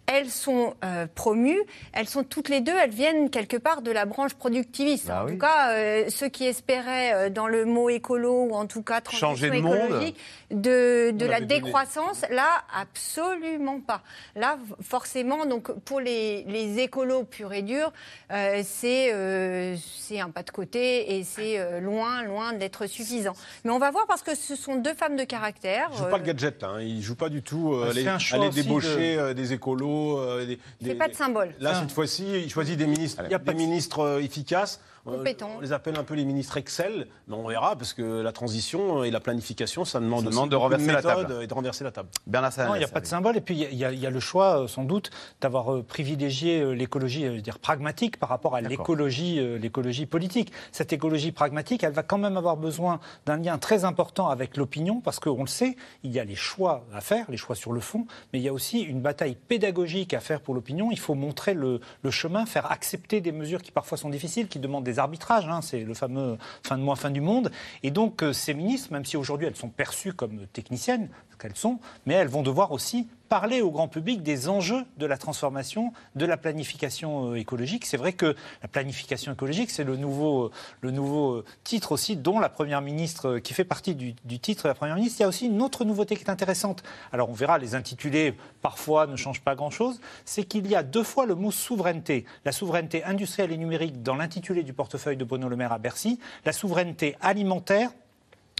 [SPEAKER 6] Elles sont euh, promues, elles sont toutes les deux, elles viennent quelque part de la branche productiviste.
[SPEAKER 2] Bah
[SPEAKER 6] en
[SPEAKER 2] oui.
[SPEAKER 6] tout cas, euh, ceux qui espéraient euh, dans le mot écolo ou en tout cas transition
[SPEAKER 2] Changer de monde.
[SPEAKER 6] écologique de, de la
[SPEAKER 2] donné.
[SPEAKER 6] décroissance, là, absolument pas. Là, forcément, donc pour les, les écolos purs et durs, euh, c'est euh, c'est un pas de côté et c'est euh, loin, loin d'être suffisant. Mais on va voir parce que ce sont deux femmes de caractère.
[SPEAKER 3] Il joue
[SPEAKER 6] euh,
[SPEAKER 3] pas le gadget, hein. il joue pas du tout euh,
[SPEAKER 5] Bah, aussi
[SPEAKER 3] débaucher
[SPEAKER 5] de-
[SPEAKER 3] euh, des écolos. Euh, des-
[SPEAKER 6] c'est
[SPEAKER 3] des-
[SPEAKER 6] pas de symbole.
[SPEAKER 3] Là, cette fois-ci, il choisit des ministres, des ministres euh, efficaces. Euh,
[SPEAKER 6] Compétents.
[SPEAKER 3] on les appelle un peu les ministres Excel, mais on verra, parce que la transition et la planification, ça demande,
[SPEAKER 2] Ça
[SPEAKER 3] aussi
[SPEAKER 2] demande de renverser la
[SPEAKER 3] méthode
[SPEAKER 2] table.
[SPEAKER 3] Et de renverser la table.
[SPEAKER 2] Bernard
[SPEAKER 5] Non, il n'y a pas de symbole. Et puis, il y, a- il y a le choix, euh, sans doute, d'avoir euh, privilégié l'écologie, je veux dire, pragmatique par rapport à l'écologie politique. Cette écologie pragmatique, elle va quand même avoir besoin d'un lien très important avec l'opinion, parce qu'on le sait, il y a les choix à faire, les choix sur le fond, mais il y a aussi une bataille pédagogique à faire pour l'opinion. Il faut montrer le, le chemin, faire accepter des mesures qui parfois sont difficiles, qui demandent des arbitrages. hein. c'est le fameux fin de mois, fin du monde. Et donc, euh, ces ministres, même si aujourd'hui elles sont perçues comme techniciennes, qu'elles sont, mais elles vont devoir aussi parler au grand public des enjeux de la transformation, de la planification euh, écologique. C'est vrai que la planification écologique, c'est le nouveau, euh, le nouveau euh, titre aussi dont la Première ministre, qui fait partie du, du titre de la Première ministre. Il y a aussi une autre nouveauté qui est intéressante. Alors on verra, les intitulés parfois ne changent pas grand-chose. C'est qu'il y a deux fois le mot souveraineté. La souveraineté industrielle et numérique dans l'intitulé du portefeuille de Bruno Le Maire à Bercy, la souveraineté alimentaire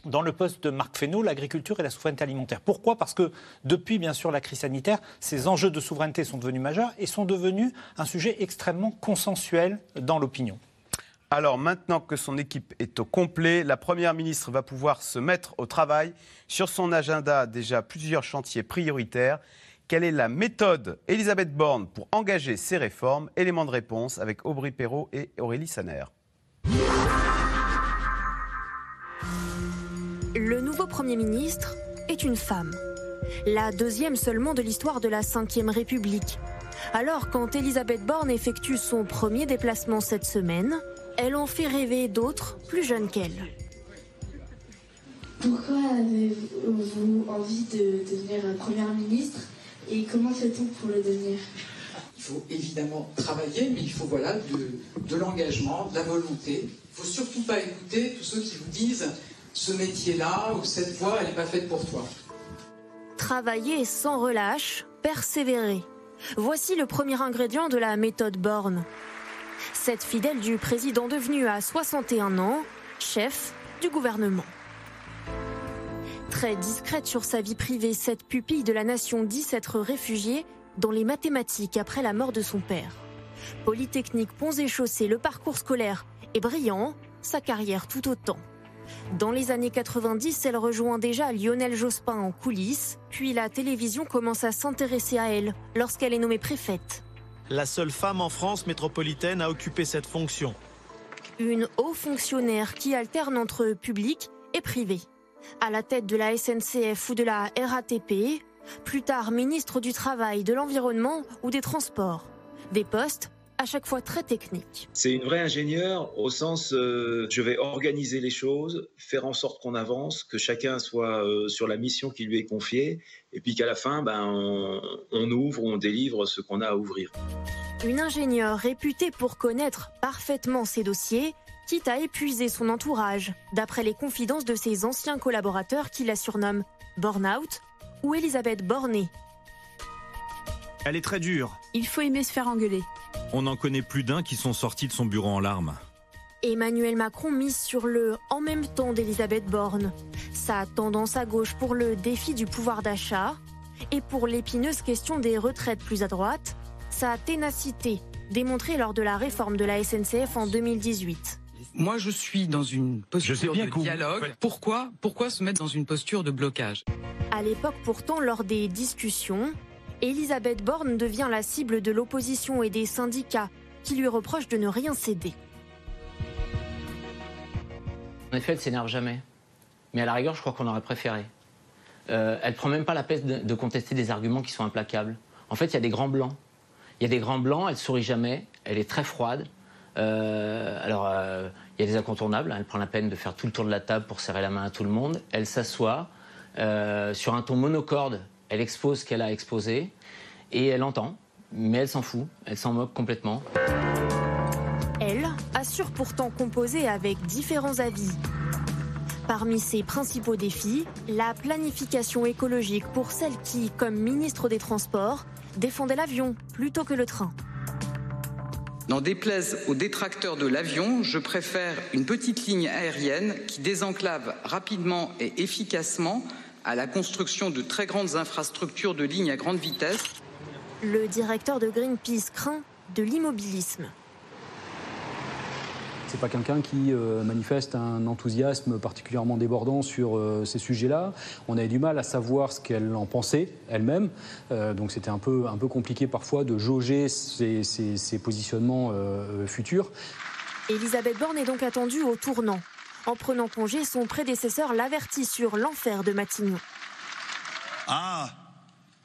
[SPEAKER 5] dans le poste de Marc Fesneau, l'agriculture et la souveraineté alimentaire. Pourquoi? Parce que depuis, bien sûr, la crise sanitaire, ces enjeux de souveraineté sont devenus majeurs et sont devenus un sujet extrêmement consensuel dans l'opinion.
[SPEAKER 2] Alors maintenant que son équipe est au complet, la Première ministre va pouvoir se mettre au travail sur son agenda déjà plusieurs chantiers prioritaires. Quelle est la méthode Elisabeth Borne pour engager ces réformes? Élément de réponse avec Aubry Perrault et Aurélie Saner.
[SPEAKER 17] Premier ministre est une femme. La deuxième seulement de l'histoire de la Ve République. Alors, quand Elisabeth Borne effectue son premier déplacement cette semaine, elle en fait rêver d'autres plus jeunes qu'elle.
[SPEAKER 18] Pourquoi avez-vous envie de devenir Première ministre et comment fait-on pour le devenir?
[SPEAKER 19] Il faut évidemment travailler, mais il faut voilà, de, de l'engagement, de la volonté. Il ne faut surtout pas écouter tous ceux qui vous disent ce métier-là ou cette voie, elle n'est pas faite pour toi.
[SPEAKER 17] Travailler sans relâche, persévérer. Voici le premier ingrédient de la méthode Borne. Cette fidèle du président devenu à 61 ans, chef du gouvernement. Très discrète sur sa vie privée, cette pupille de la nation dit s'être réfugiée dans les mathématiques après la mort de son père. Polytechnique, ponts et chaussées, le parcours scolaire est brillant, sa carrière tout autant. Dans les années 90, elle rejoint déjà Lionel Jospin en coulisses, puis la télévision commence à s'intéresser à elle lorsqu'elle est nommée préfète.
[SPEAKER 20] La seule femme en France métropolitaine à occuper cette fonction.
[SPEAKER 17] Une haut fonctionnaire qui alterne entre public et privé. À la tête de la SNCF ou de la RATP, plus tard ministre du Travail, de l'Environnement ou des Transports. Des postes à chaque fois très techniques.
[SPEAKER 21] C'est une vraie ingénieure au sens euh, je vais organiser les choses, faire en sorte qu'on avance, que chacun soit euh, sur la mission qui lui est confiée, et puis qu'à la fin, ben, on, on ouvre, on délivre ce qu'on a à ouvrir.
[SPEAKER 17] Une ingénieure réputée pour connaître parfaitement ses dossiers, quitte à épuiser son entourage, d'après les confidences de ses anciens collaborateurs qui la surnomment Burnout ou Elisabeth Borné.
[SPEAKER 20] Elle est très dure.
[SPEAKER 22] Il faut aimer se faire engueuler.
[SPEAKER 20] On en connaît plus d'un qui sont sortis de son bureau en larmes.
[SPEAKER 17] Emmanuel Macron mise sur le en même temps d'Elisabeth Borne. Sa tendance à gauche pour le défi du pouvoir d'achat et pour l'épineuse question des retraites plus à droite, sa ténacité démontrée lors de la réforme de la SNCF en 2018.
[SPEAKER 23] Moi, je suis dans une posture de dialogue. Pourquoi, pourquoi se mettre dans une posture de blocage?
[SPEAKER 17] À l'époque pourtant, lors des discussions, Elisabeth Borne devient la cible de l'opposition et des syndicats qui lui reprochent de ne rien céder.
[SPEAKER 24] En effet, elle s'énerve jamais. Mais à la rigueur, je crois qu'on aurait préféré. Euh, elle prend même pas la peine de, contester des arguments qui sont implacables. En fait, il y a des grands blancs. Il y a des grands blancs, elle sourit jamais, elle est très froide. Euh, alors, euh, il y a des incontournables. hein. Elle prend la peine de faire tout le tour de la table pour serrer la main à tout le monde. Elle s'assoit euh, sur un ton monocorde. Elle expose ce qu'elle a exposé et elle entend, mais elle s'en fout. Elle s'en moque complètement.
[SPEAKER 17] Elle assure pourtant composer avec différents avis. Parmi ses principaux défis, la planification écologique pour celle qui, comme ministre des Transports, défendait l'avion plutôt que le train.
[SPEAKER 25] N'en déplaise aux détracteurs de l'avion, je préfère une petite ligne aérienne qui désenclave rapidement et efficacement à la construction de très grandes infrastructures de lignes à grande vitesse.
[SPEAKER 17] Le directeur de Greenpeace craint de l'immobilisme.
[SPEAKER 26] C'est pas quelqu'un qui euh, manifeste un enthousiasme particulièrement débordant sur euh, ces sujets-là. On avait du mal à savoir ce qu'elle en pensait elle-même. Euh, donc c'était un peu, un peu compliqué parfois de jauger ses, ses- ses positionnements futurs.
[SPEAKER 17] Elisabeth Borne est donc attendue au tournant. En prenant congé, son prédécesseur l'avertit sur l'enfer de Matignon.
[SPEAKER 27] Ah,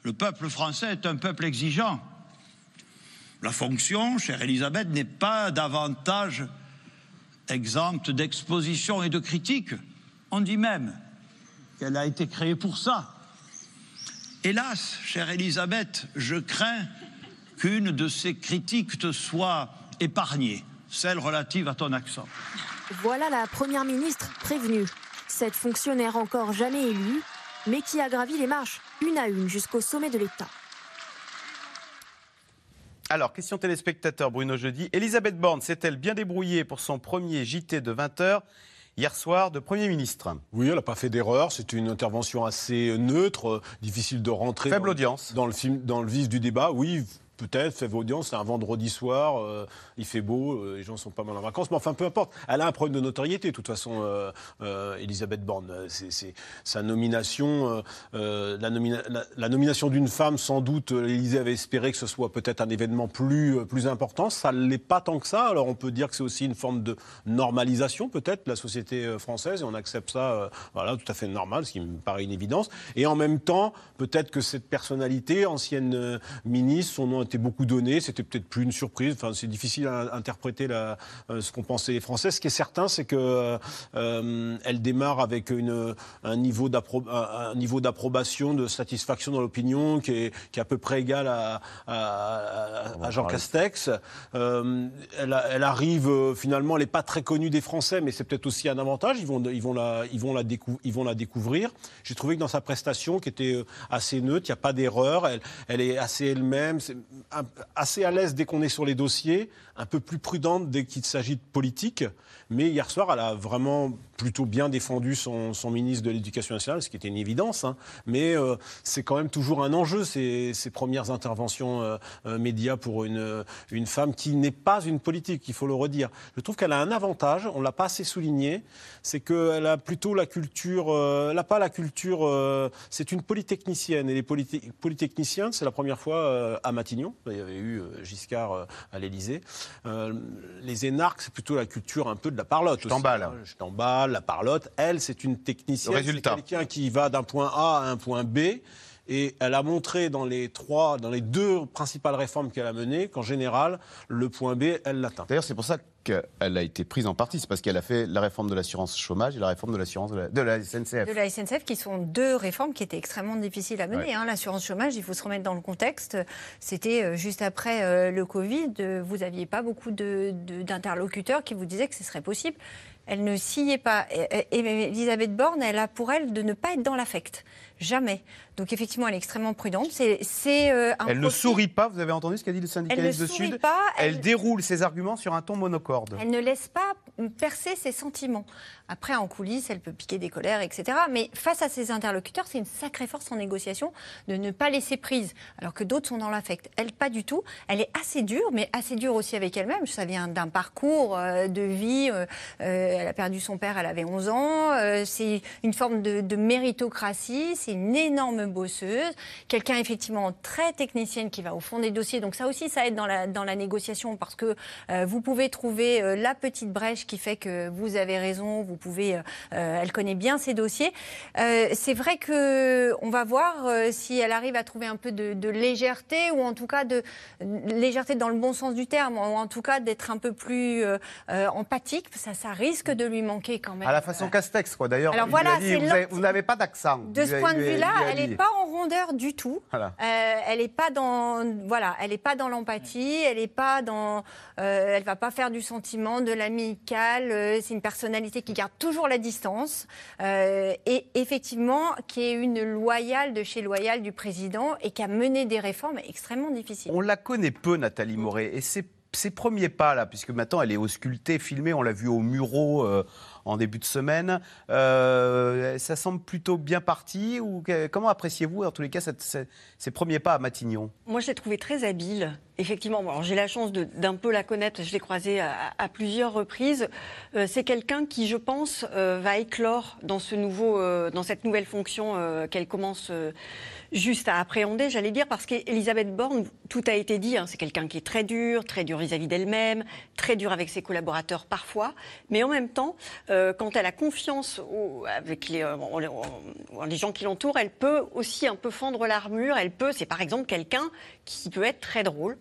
[SPEAKER 27] le peuple français est un peuple exigeant. La fonction, chère Elisabeth, n'est pas davantage exempte d'exposition et de critique. On dit même qu'elle a été créée pour ça. Hélas, chère Elisabeth, je crains qu'une de ces critiques te soit épargnée, celle relative à ton accent.
[SPEAKER 17] Voilà la première ministre prévenue. Cette fonctionnaire encore jamais élue, mais qui a gravi les marches une à une jusqu'au sommet de l'État.
[SPEAKER 2] Alors, question téléspectateur, Bruno Jeudi. Elisabeth Borne s'est-elle bien débrouillée pour son premier JT de 20h hier soir de Premier ministre?
[SPEAKER 3] Oui, elle n'a pas fait d'erreur. C'est une intervention assez neutre, euh, difficile de rentrer.
[SPEAKER 2] Faible
[SPEAKER 3] dans-
[SPEAKER 2] audience.
[SPEAKER 3] Dans le, film, dans le vif du débat, oui. Peut-être, faible audience, c'est un vendredi soir, euh, il fait beau, euh, les gens sont pas mal en vacances, mais enfin peu importe. Elle a un problème de notoriété, de toute façon, euh, Elisabeth Borne. Sa nomination, la, nomina- la- la nomination d'une femme, sans doute, l'Élysée avait espéré que ce soit peut-être un événement plus, important. Ça ne l'est pas tant que ça. Alors on peut dire que c'est aussi une forme de normalisation, peut-être, de la société française, et on accepte ça, voilà, tout à fait normal, ce qui me paraît une évidence. Et en même temps, peut-être que cette personnalité, ancienne ministre, son nom était beaucoup donné, c'était peut-être plus une surprise. Enfin, c'est difficile à interpréter la, euh, ce qu'ont pensé les Français. Ce qui est certain, c'est que euh, elle démarre avec une, un niveau d'approbation, de satisfaction dans l'opinion qui est, qui est à peu près égal à, à- à Jean Castex. Euh, elle, arrive euh, finalement, elle n'est pas très connue des Français, mais c'est peut-être aussi un avantage. Ils vont, ils vont la, ils vont la, décou- ils vont la découvrir. J'ai trouvé que dans sa prestation, qui était assez neutre, il n'y a pas d'erreur. Elle, elle est assez elle-même, assez à l'aise dès qu'on est sur les dossiers, un peu plus prudente dès qu'il s'agit de politique. Mais hier soir, elle a vraiment plutôt bien défendu son, ministre de l'Éducation nationale, ce qui était une évidence. hein. Mais euh, c'est quand même toujours un enjeu, ces, premières interventions euh, euh, médias pour une, une femme qui n'est pas une politique, il faut le redire. Je trouve qu'elle a un avantage, on ne l'a pas assez souligné, c'est qu'elle a plutôt la culture, euh, elle n'a pas la culture, euh, c'est une polytechnicienne. Et les polyte- polytechniciens, c'est la première fois euh, à Matignon, il y avait eu euh, Giscard euh, à l'Élysée. Euh, les énarques, c'est plutôt la culture un peu de la parlotte.
[SPEAKER 2] Je t'emballe.
[SPEAKER 3] hein. Je t'emballe, la parlotte. Elle, c'est une technicienne. C'est quelqu'un qui va d'un point A à un point B. Et elle a montré dans les trois, dans les deux principales réformes qu'elle a menées qu'en général, le point B, elle l'atteint.
[SPEAKER 2] D'ailleurs, c'est pour ça qu'elle a été prise en partie. C'est parce qu'elle a fait la réforme de l'assurance chômage et la réforme de l'assurance de la, de la SNCF.
[SPEAKER 6] de la SNCF, qui sont deux réformes qui étaient extrêmement difficiles à mener.
[SPEAKER 2] Ouais.
[SPEAKER 6] hein. L'assurance chômage, il faut se remettre dans le contexte. C'était euh, juste après euh, le Covid. euh, Vous n'aviez pas beaucoup d'interlocuteurs qui vous disaient que ce serait possible. Elle ne sciait pas. Et, et- et Elisabeth Borne, elle a pour elle de ne pas être dans l'affect. Jamais. Donc effectivement, elle est extrêmement prudente. C'est euh,
[SPEAKER 2] Elle ne sourit pas, vous avez entendu ce qu'a dit le syndicaliste
[SPEAKER 6] Elle ne
[SPEAKER 2] de
[SPEAKER 6] sourit
[SPEAKER 2] Sud
[SPEAKER 6] pas,
[SPEAKER 2] Elle,
[SPEAKER 6] elle-
[SPEAKER 2] déroule ses arguments sur un ton monocorde.
[SPEAKER 6] Elle ne laisse pas percer ses sentiments. Après, en coulisses, elle peut piquer des colères, etc. Mais face à ses interlocuteurs, c'est une sacrée force en négociation de ne pas laisser prise, alors que d'autres sont dans l'affect. Elle, pas du tout. Elle est assez dure, mais assez dure aussi avec elle-même. Ça vient d'un parcours euh, de vie. euh, euh, elle a perdu son père, elle avait 11 ans. C'est une forme de, méritocratie. C'est une énorme bosseuse. Quelqu'un, effectivement, très technicienne qui va au fond des dossiers. Donc ça aussi, ça aide dans la, négociation parce que vous pouvez trouver la petite brèche qui fait que vous avez raison. Pouvez, euh, euh, elle connaît bien ses dossiers. Euh, c'est vrai que on va voir si elle arrive à trouver un peu de, de légèreté ou en tout cas de légèreté dans le bon sens du terme, ou en tout cas d'être un peu plus empathique. Ça, ça risque de lui manquer quand même.
[SPEAKER 2] À la façon Castex, quoi. D'ailleurs,
[SPEAKER 6] Alors
[SPEAKER 2] il
[SPEAKER 6] voilà,
[SPEAKER 2] dit,
[SPEAKER 6] c'est
[SPEAKER 2] vous, n'avez pas d'accent.
[SPEAKER 6] De ce point de vue-là, elle n'est pas en rondeur du tout.
[SPEAKER 2] Voilà.
[SPEAKER 6] Euh, elle n'est pas dans, voilà, elle est pas dans l'empathie. Elle est pas dans, euh, elle va pas faire du sentiment, de l'amical. euh, c'est une personnalité qui garde toujours la distance euh, et effectivement qui est une loyale de chez loyale du président et qui a mené des réformes extrêmement difficiles.
[SPEAKER 2] On la connaît peu, Nathalie Moret, et ses, ses premiers pas, là, puisque maintenant elle est auscultée, filmée, on l'a vu au Muro euh, en début de semaine. Euh, ça semble plutôt bien parti. Ou comment appréciez-vous, en tous les cas, ces premiers pas à Matignon?
[SPEAKER 4] Moi, je l'ai trouvé très habile. Effectivement, j'ai la chance d'un peu la connaître, je l'ai croisée à, plusieurs reprises. Euh, c'est quelqu'un qui, je pense, euh, va éclore euh, dans cette nouvelle fonction qu'elle commence juste à appréhender, j'allais dire, parce qu'Elisabeth Borne, tout a été dit, hein, c'est quelqu'un qui est très dur, très dur vis-à-vis d'elle-même, très dur avec ses collaborateurs parfois, mais en même temps, quand elle a confiance avec les, les gens qui l'entourent, elle peut aussi un peu fendre l'armure, elle peut, c'est par exemple quelqu'un qui peut être très drôle,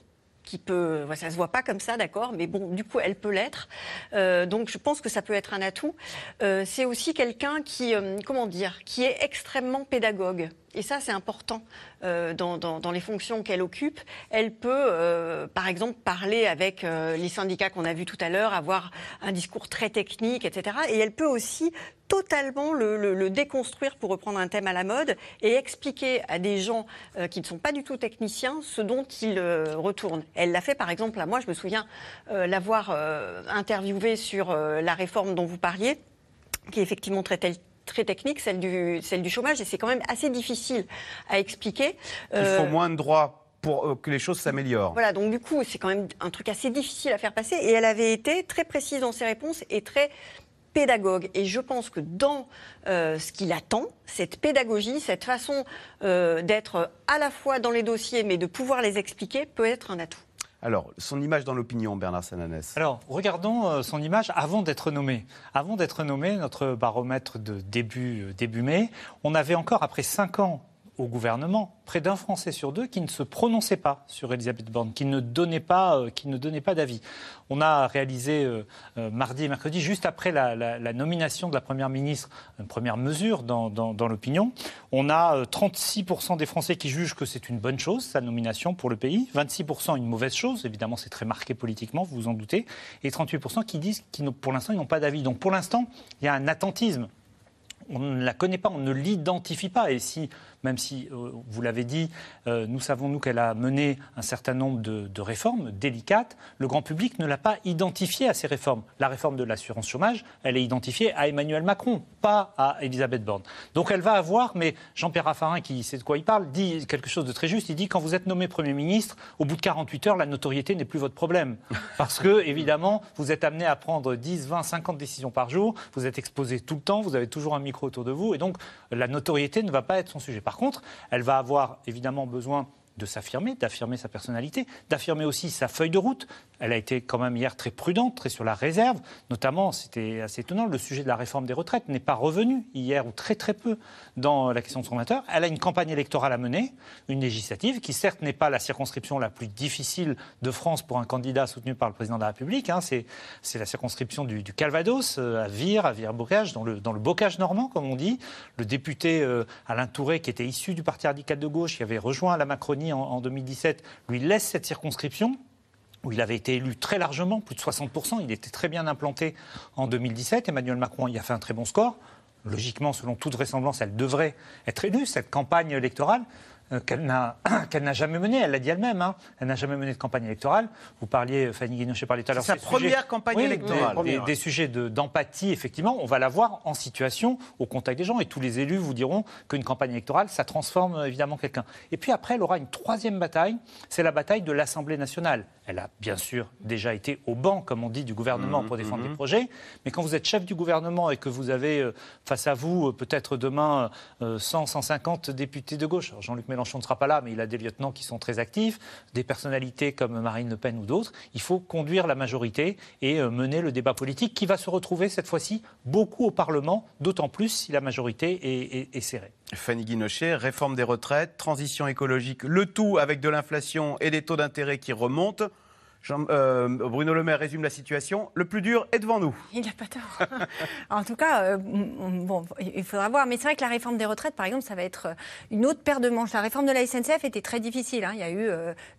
[SPEAKER 4] qui peut, ça se voit pas comme ça, d'accord, mais bon, du coup, elle peut l'être. Euh, donc, je pense que ça peut être un atout. Euh, c'est aussi quelqu'un qui, euh, comment dire, qui est extrêmement pédagogue. Et ça, c'est important euh, dans, les fonctions qu'elle occupe. Elle peut, euh, par exemple, parler avec euh, les syndicats qu'on a vus tout à l'heure, avoir un discours très technique, etc. Et elle peut aussi totalement le, déconstruire pour reprendre un thème à la mode et expliquer à des gens qui ne sont pas du tout techniciens ce dont ils retournent. Elle l'a fait par exemple, à moi je me souviens l'avoir interviewé sur la réforme dont vous parliez, qui est effectivement très très technique, celle du, celle du chômage, et c'est quand même assez difficile à expliquer.
[SPEAKER 2] Il faut euh, moins de droits pour euh, que les choses s'améliorent.
[SPEAKER 4] Voilà, donc du coup, c'est quand même un truc assez difficile à faire passer, et elle avait été très précise dans ses réponses et très pédagogue. Et je pense que dans euh, ce qu'il attend, cette pédagogie, cette façon d'être à la fois dans les dossiers, mais de pouvoir les expliquer, peut être un atout.
[SPEAKER 2] Alors, son image dans l'opinion, Bernard Sananès.
[SPEAKER 5] Alors, regardons euh, son image avant d'être nommé. Avant d'être nommé, notre baromètre de début, euh, début mai, on avait encore, après cinq ans au gouvernement près d'un Français sur deux qui ne se prononçait pas sur Elisabeth Borne, qui ne donnait pas, euh, pas d'avis. On a réalisé euh, euh, mardi et mercredi, juste après la, nomination de la première ministre, une première mesure dans, dans l'opinion. On a 36% des Français qui jugent que c'est une bonne chose, sa nomination pour le pays, 26% une mauvaise chose, évidemment c'est très marqué politiquement, vous vous en doutez, et 38% qui disent qu'ils pour l'instant ils n'ont pas d'avis. Donc pour l'instant, il y a un attentisme on ne la connaît pas, on ne l'identifie pas. Et si même si, euh, vous l'avez dit, euh, nous savons, nous, qu'elle a mené un certain nombre de, réformes délicates, le grand public ne l'a pas identifiée à ces réformes. La réforme de l'assurance chômage, elle est identifiée à Emmanuel Macron, pas à Elisabeth Borne. Donc elle va avoir, mais Jean-Pierre Raffarin, qui sait de quoi il parle, dit quelque chose de très juste. Il dit quand vous êtes nommé Premier ministre, au bout de 48 heures, la notoriété n'est plus votre problème. Parce que, évidemment, vous êtes amené à prendre 10, 20, 50 décisions par jour, vous êtes exposé tout le temps, vous avez toujours un micro autour de vous, et donc la notoriété ne va pas être son sujet. Contre, elle va avoir évidemment besoin de s'affirmer, d'affirmer sa personnalité, d'affirmer aussi sa feuille de route. Elle a été quand même hier très prudente, très sur la réserve. Notamment, c'était assez étonnant, le sujet de la réforme des retraites n'est pas revenu hier ou très très peu dans la question de son matin. Elle a une campagne électorale à mener, une législative qui certes n'est pas la circonscription la plus difficile de France pour un candidat soutenu par le président de la République. Hein. C'est, la circonscription du, Calvados, euh, à Vire, à Vire-Bocage, dans le, dans le bocage normand, comme on dit. Le député euh, Alain Touré, qui était issu du Parti radical de gauche, qui avait rejoint la Macronie en, 2017 lui laisse cette circonscription où il avait été élu très largement, plus de 60%. Il était très bien implanté en 2017. Emmanuel Macron y a fait un très bon score. Logiquement, selon toute vraisemblance, elle devrait être élue, cette campagne électorale. Euh, qu'elle n'a jamais menée. Elle l'a dit elle-même. Hein. Elle n'a jamais mené de campagne électorale. Vous parliez, Fanny Guinochet parlait tout à l'heure.
[SPEAKER 2] Sa première campagne électorale.
[SPEAKER 5] Des, des, sujets d'empathie, effectivement, on va la voir en situation, au contact des gens. Et tous les élus vous diront qu'une campagne électorale, ça transforme évidemment quelqu'un. Et puis après, elle aura une troisième bataille. C'est la bataille de l'Assemblée nationale. Elle a bien sûr déjà été au banc, comme on dit, du gouvernement mmh, pour défendre mmh. des projets. Mais quand vous êtes chef du gouvernement et que vous avez euh, face à vous euh, peut-être demain 100, 150 députés de gauche, Jean-Luc Mélenchon ne sera pas là, mais il a des lieutenants qui sont très actifs, des personnalités comme Marine Le Pen ou d'autres. Il faut conduire la majorité et euh, mener le débat politique qui va se retrouver cette fois-ci beaucoup au Parlement, d'autant plus si la majorité est, serrée.
[SPEAKER 2] Fanny Guinochet, réforme des retraites, transition écologique, le tout avec de l'inflation et des taux d'intérêt qui remontent. Euh, Bruno Le Maire résume la situation. Le plus dur est devant nous.
[SPEAKER 6] Il n'a pas tort. en tout cas, euh, bon, il faudra voir. Mais c'est vrai que la réforme des retraites, par exemple, ça va être euh, une autre paire de manches. La réforme de la SNCF était très difficile. Hein. Il y a eu,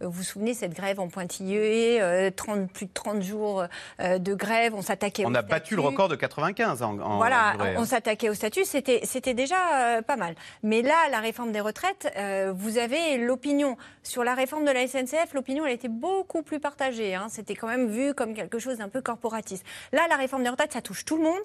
[SPEAKER 6] vous vous souvenez, cette grève en pointillé, 30, plus de 30 jours de grève. On s'attaquait
[SPEAKER 2] On a battu le record de 95 en,
[SPEAKER 6] en Voilà, on, s'attaquait au statut. C'était, c'était déjà pas mal. Mais là, la réforme des retraites, vous avez l'opinion. Sur la réforme de la SNCF, l'opinion, elle était beaucoup plus partagée. Hein. C'était quand même vu comme quelque chose d'un peu corporatiste. Là, la réforme des retraites, ça touche tout le monde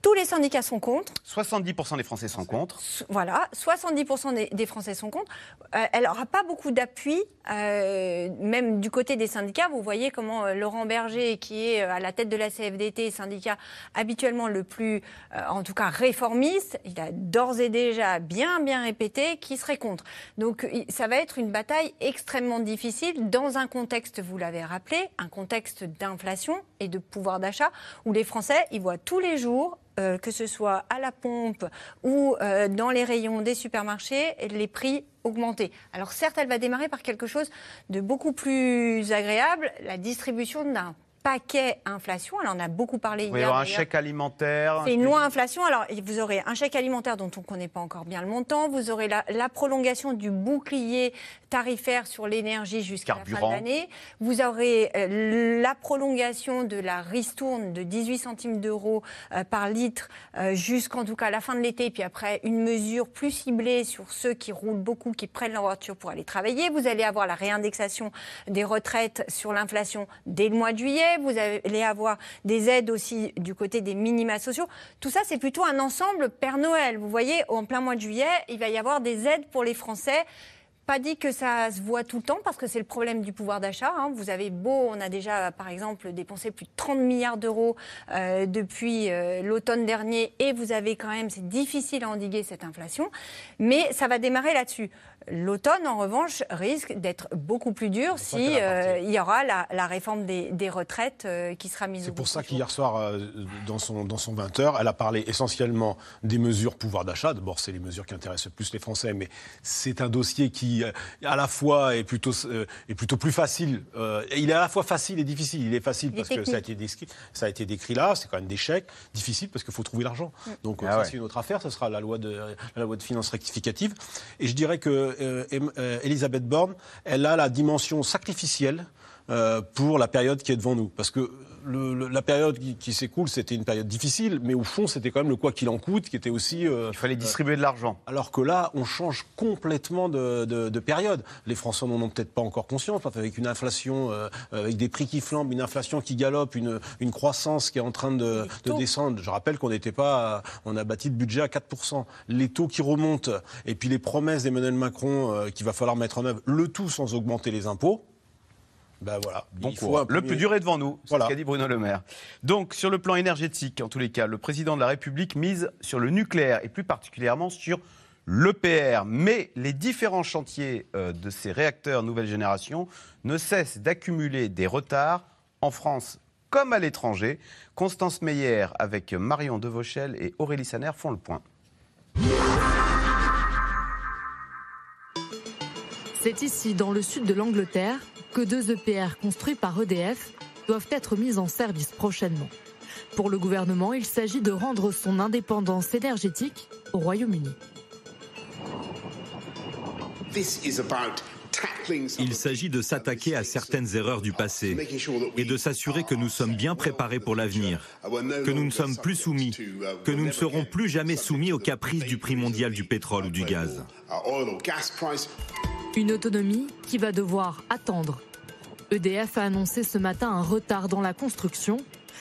[SPEAKER 6] Tous les syndicats sont contre.
[SPEAKER 2] 70% des Français sont contre.
[SPEAKER 6] Voilà, 70% des, Français sont contre. Euh, elle n'aura pas beaucoup d'appui, euh, même du côté des syndicats. Vous voyez comment euh, Laurent Berger, qui est à la tête de la CFDT, syndicat habituellement le plus, en tout cas réformiste, il a d'ores et déjà bien, bien répété qu'il serait contre. Donc ça va être une bataille extrêmement difficile dans un contexte, vous l'avez rappelé, un contexte d'inflation et de pouvoir d'achat, où les Français, ils voient tous les jours euh, que ce soit à la pompe ou euh, dans les rayons des supermarchés, les prix augmenter. Alors certes, elle va démarrer par quelque chose de beaucoup plus agréable, la distribution d'un paquet inflation. Elle en a beaucoup parlé hier.
[SPEAKER 2] Il y un chèque alimentaire.
[SPEAKER 6] C'est une loi inflation. Alors, vous aurez un chèque alimentaire dont on ne connaît pas encore bien le montant. Vous aurez la, prolongation du bouclier tarifaire sur l'énergie jusqu'à la fin de l'année. Vous aurez euh, la prolongation de la ristourne de 18 centimes d'euros euh, par litre euh, jusqu'en tout cas la fin de l'été. Puis après, une mesure plus ciblée sur ceux qui roulent beaucoup, qui prennent leur voiture pour aller travailler. Vous allez avoir la réindexation des retraites sur l'inflation dès le mois de juillet vous allez avoir des aides aussi du côté des minima sociaux. Tout ça, c'est plutôt un ensemble Père Noël. Vous voyez, en plein mois de juillet, il va y avoir des aides pour les Français pas dit que ça se voit tout le temps parce que c'est le problème du pouvoir d'achat. Hein. Vous avez beau, on a déjà par exemple dépensé plus de 30 milliards d'euros euh, depuis euh, l'automne dernier et vous avez quand même, c'est difficile à endiguer cette inflation, mais ça va démarrer là-dessus. L'automne, en revanche, risque d'être beaucoup plus dur si euh, il y aura la, réforme des, retraites euh, qui sera mise
[SPEAKER 3] au C'est pour ça qu'hier soir, euh, dans, son, dans son 20h, elle a parlé essentiellement des mesures pouvoir d'achat. D'abord, c'est les mesures qui intéressent le plus les Français, mais c'est un dossier qui, à la fois, est plutôt, est plutôt plus facile. il est à la fois facile et difficile. Il est facile parce que ça a été décrit, ça a été décrit là, c'est quand même des chèques. Difficile parce qu'il faut trouver l'argent. Mm. Donc, ah ça, c'est une autre affaire. Ce sera la loi de, la loi de finances rectificative. Et je dirais que Elisabeth Borne, elle a la dimension sacrificielle euh, pour la période qui est devant nous. Parce que la période qui, s'écoule, c'était une période difficile, mais au fond, c'était quand même le quoi qu'il en coûte qui était aussi.
[SPEAKER 2] Il fallait distribuer de l'argent.
[SPEAKER 3] Alors que là, on change complètement de, période. Les Français n'en ont peut-être pas encore conscience, avec une inflation, avec des prix qui flambent, une inflation qui galope, une, croissance qui est en train de, descendre. Je rappelle qu'on n'était pas. on a bâti le budget à 4%. Les taux qui remontent, et puis les promesses d'Emmanuel Macron qu'il va falloir mettre en œuvre, le tout sans augmenter les impôts.
[SPEAKER 2] Ben voilà. Le plus dur est devant nous, c'est ce qu'a dit Bruno Le Maire. Donc, sur le plan énergétique, en tous les cas, le président de la République mise sur le nucléaire et plus particulièrement sur l'EPR. Mais les différents chantiers euh, de ces réacteurs nouvelle génération ne cessent d'accumuler des retards en France comme à l'étranger. Constance Meyer avec Marion Devauchel et Aurélie Saner font le point.
[SPEAKER 28] C'est ici, dans le sud de l'Angleterre, que deux EPR construits par EDF doivent être mis en service prochainement. Pour le gouvernement, il s'agit de rendre son indépendance énergétique au Royaume-Uni.
[SPEAKER 29] Il s'agit de s'attaquer à certaines erreurs du passé et de s'assurer que nous sommes bien préparés pour l'avenir, que nous ne sommes plus soumis, que nous ne serons plus jamais soumis aux caprices du prix mondial du pétrole ou du gaz.
[SPEAKER 28] Une autonomie qui va devoir attendre. EDF a annoncé ce matin un retard dans la construction.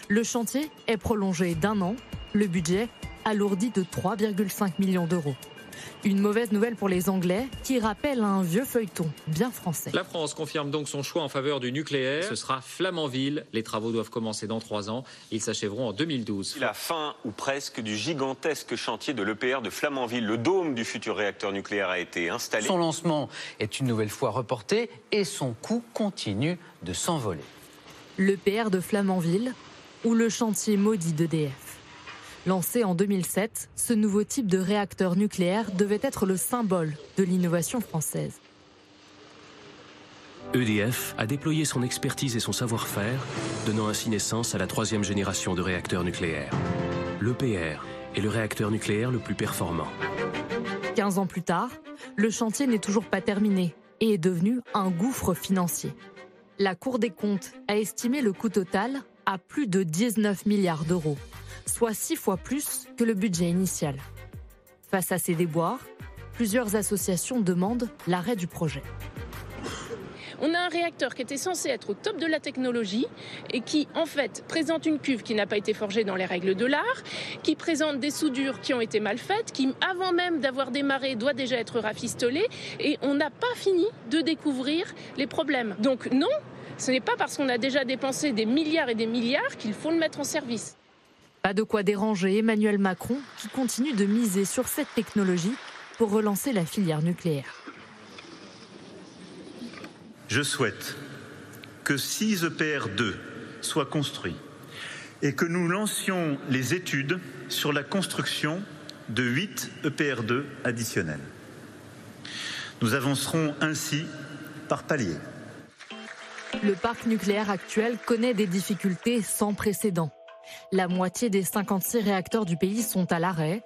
[SPEAKER 28] Le chantier est prolongé d'un an. Le budget alourdi de 3,5 millions d'euros. Une mauvaise nouvelle pour les Anglais qui rappelle un vieux feuilleton bien français.
[SPEAKER 30] La France confirme donc son choix en faveur du nucléaire. Ce sera Flamanville. Les travaux doivent commencer dans trois ans. Ils s'achèveront en 2012.
[SPEAKER 31] La fin ou presque du gigantesque chantier de l'EPR de Flamanville. Le dôme du futur réacteur nucléaire a été installé.
[SPEAKER 24] Son lancement est une nouvelle fois reporté et son coût continue de s'envoler.
[SPEAKER 28] L'EPR de Flamanville ou le chantier maudit d'EDF. Lancé en 2007, ce nouveau type de réacteur nucléaire devait être le symbole de l'innovation française.
[SPEAKER 22] EDF a déployé son expertise et son savoir-faire, donnant ainsi naissance à la troisième génération de réacteurs nucléaires. L'EPR est le réacteur nucléaire le plus performant.
[SPEAKER 28] 15 ans plus tard, le chantier n'est toujours pas terminé et est devenu un gouffre financier. La Cour des comptes a estimé le coût total à plus de 19 milliards d'euros soit six fois plus que le budget initial. Face à ces déboires, plusieurs associations demandent l'arrêt du projet.
[SPEAKER 32] On a un réacteur qui était censé être au top de la technologie et qui, en fait, présente une cuve qui n'a pas été forgée dans les règles de l'art, qui présente des soudures qui ont été mal faites, qui, avant même d'avoir démarré, doit déjà être rafistolée. Et on n'a pas fini de découvrir les problèmes. Donc non, ce n'est pas parce qu'on a déjà dépensé des milliards et des milliards qu'il faut le mettre en service.
[SPEAKER 28] Pas de quoi déranger Emmanuel Macron qui continue de miser sur cette technologie pour relancer la filière nucléaire.
[SPEAKER 33] Je souhaite que 6 EPR2 soient construits et que nous lancions les études sur la construction de 8 EPR2 additionnels. Nous avancerons ainsi par palier.
[SPEAKER 28] Le parc nucléaire actuel connaît des difficultés sans précédent. La moitié des 56 réacteurs du pays sont à l'arrêt.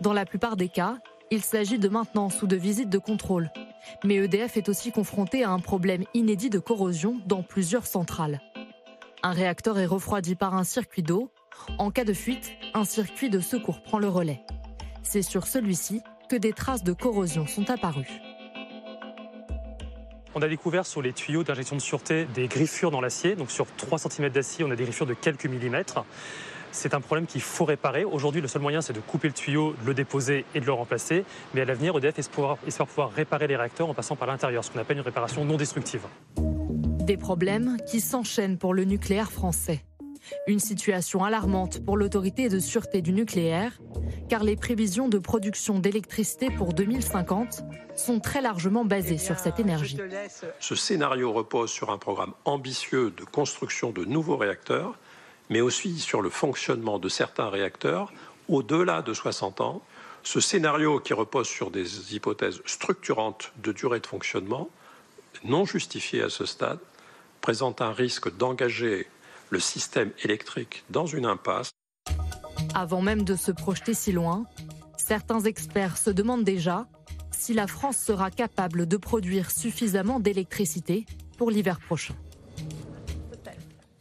[SPEAKER 28] Dans la plupart des cas, il s'agit de maintenance ou de visite de contrôle. Mais EDF est aussi confronté à un problème inédit de corrosion dans plusieurs centrales. Un réacteur est refroidi par un circuit d'eau. En cas de fuite, un circuit de secours prend le relais. C'est sur celui-ci que des traces de corrosion sont apparues.
[SPEAKER 34] On a découvert sur les tuyaux d'injection de sûreté des griffures dans l'acier. Donc sur 3 cm d'acier, on a des griffures de quelques millimètres. C'est un problème qu'il faut réparer. Aujourd'hui, le seul moyen, c'est de couper le tuyau, de le déposer et de le remplacer. Mais à l'avenir, EDF espère, pouvoir réparer les réacteurs en passant par l'intérieur, ce qu'on appelle une réparation non destructive.
[SPEAKER 28] Des problèmes qui s'enchaînent pour le nucléaire français. Une situation alarmante pour l'autorité de sûreté du nucléaire, car les prévisions de production d'électricité pour 2050 sont très largement basées sur cette énergie.
[SPEAKER 35] Ce scénario repose sur un programme ambitieux de construction de nouveaux réacteurs, mais aussi sur le fonctionnement de certains réacteurs au-delà de 60 ans. Ce scénario qui repose sur des hypothèses structurantes de durée de fonctionnement, non justifiées à ce stade, présente un risque d'engager le système électrique dans une impasse.
[SPEAKER 28] Avant même de se projeter si loin, certains experts se demandent déjà si la France sera capable de produire suffisamment d'électricité pour l'hiver prochain.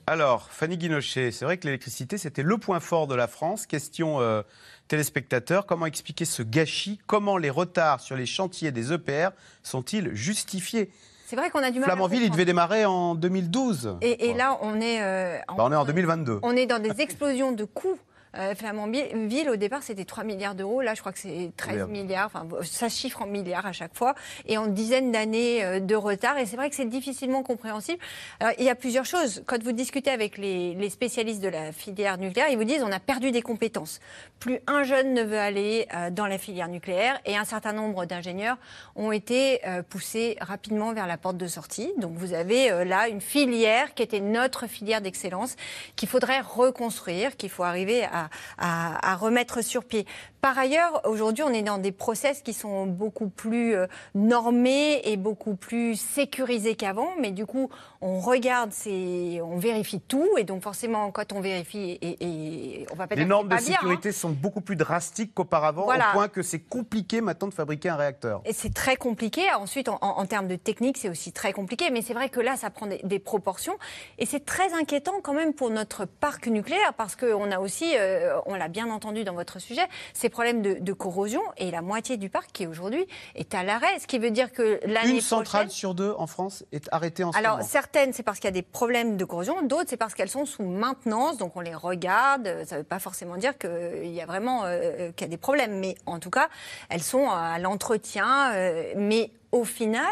[SPEAKER 2] Alors, Fanny Guinochet, c'est vrai que l'électricité, c'était le point fort de la France. Question euh, téléspectateurs, comment expliquer ce gâchis? Comment les retards sur les chantiers des EPR sont-ils justifiés?
[SPEAKER 6] C'est vrai qu'on a du mal.
[SPEAKER 2] Flamanville, il devait démarrer en 2012.
[SPEAKER 6] Et, là, on est.
[SPEAKER 2] Euh, en, bah, on est en 2022.
[SPEAKER 6] On est dans des explosions de coûts euh, Flamanville, au départ, c'était 3 milliards d'euros. Là, je crois que c'est 13 milliards. Enfin, ça chiffre en milliards à chaque fois. Et en dizaines d'années euh, de retard. Et c'est vrai que c'est difficilement compréhensible. Alors, il y a plusieurs choses. Quand vous discutez avec les, les, spécialistes de la filière nucléaire, ils vous disent on a perdu des compétences. Plus un jeune ne veut aller euh, dans la filière nucléaire. Et un certain nombre d'ingénieurs ont été euh, poussés rapidement vers la porte de sortie. Donc, vous avez là une filière qui était notre filière d'excellence qu'il faudrait reconstruire, qu'il faut arriver à à, remettre sur pied. Par ailleurs, aujourd'hui, on est dans des process qui sont beaucoup plus euh, normés et beaucoup plus sécurisés qu'avant. Mais du coup, on regarde, on vérifie tout. Et donc, forcément, quand on vérifie, et, on va pas
[SPEAKER 2] Les normes de sécurité hein. sont beaucoup plus drastiques qu'auparavant, au point que c'est compliqué maintenant de fabriquer un réacteur.
[SPEAKER 6] Et c'est très compliqué. Ensuite, en, termes de technique, c'est aussi très compliqué. Mais c'est vrai que là, ça prend des, proportions. Et c'est très inquiétant quand même pour notre parc nucléaire, parce qu'on a aussi, euh, on l'a bien entendu dans votre sujet, ces problèmes de, corrosion. Et la moitié du parc qui aujourd'hui est à l'arrêt. Ce qui veut dire que l'année
[SPEAKER 2] Une centrale sur deux en France est arrêtée en ce
[SPEAKER 6] Alors,
[SPEAKER 2] moment.
[SPEAKER 6] certaines, c'est parce qu'il y a des problèmes de corrosion. D'autres, c'est parce qu'elles sont sous maintenance. Donc, on les regarde. Ça ne veut pas forcément dire qu'il y a vraiment euh, qu'il y a des problèmes. Mais en tout cas, elles sont à l'entretien. Euh, mais au final,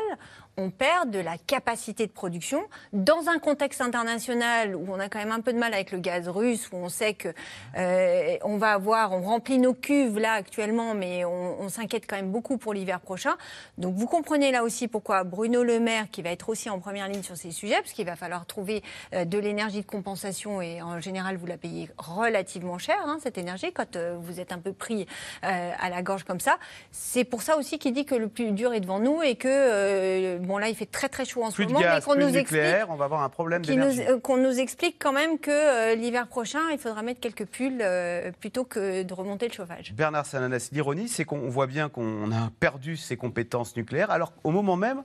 [SPEAKER 6] on perd de la capacité de production dans un contexte international où on a quand même un peu de mal avec le gaz russe, où on sait que euh, on va avoir, on remplit nos cuves là actuellement, mais on, s'inquiète quand même beaucoup pour l'hiver prochain. Donc vous comprenez là aussi pourquoi Bruno Le Maire, qui va être aussi en première ligne sur ces sujets, parce qu'il va falloir trouver euh, de l'énergie de compensation et en général vous la payez relativement cher hein, cette énergie quand euh, vous êtes un peu pris à la gorge comme ça. C'est pour ça aussi qu'il dit que le plus dur est devant nous et que bon là il fait très très chaud en
[SPEAKER 2] ce
[SPEAKER 6] moment,
[SPEAKER 2] mais qu'on nous explique, on va avoir un problème d'énergie.
[SPEAKER 6] Euh, qu'on nous explique quand même que euh, l'hiver prochain, il faudra mettre quelques pulls euh, plutôt que de remonter le chauffage.
[SPEAKER 2] Bernard Sananas, l'ironie, c'est qu'on voit bien qu'on a perdu ses compétences nucléaires, alors au moment même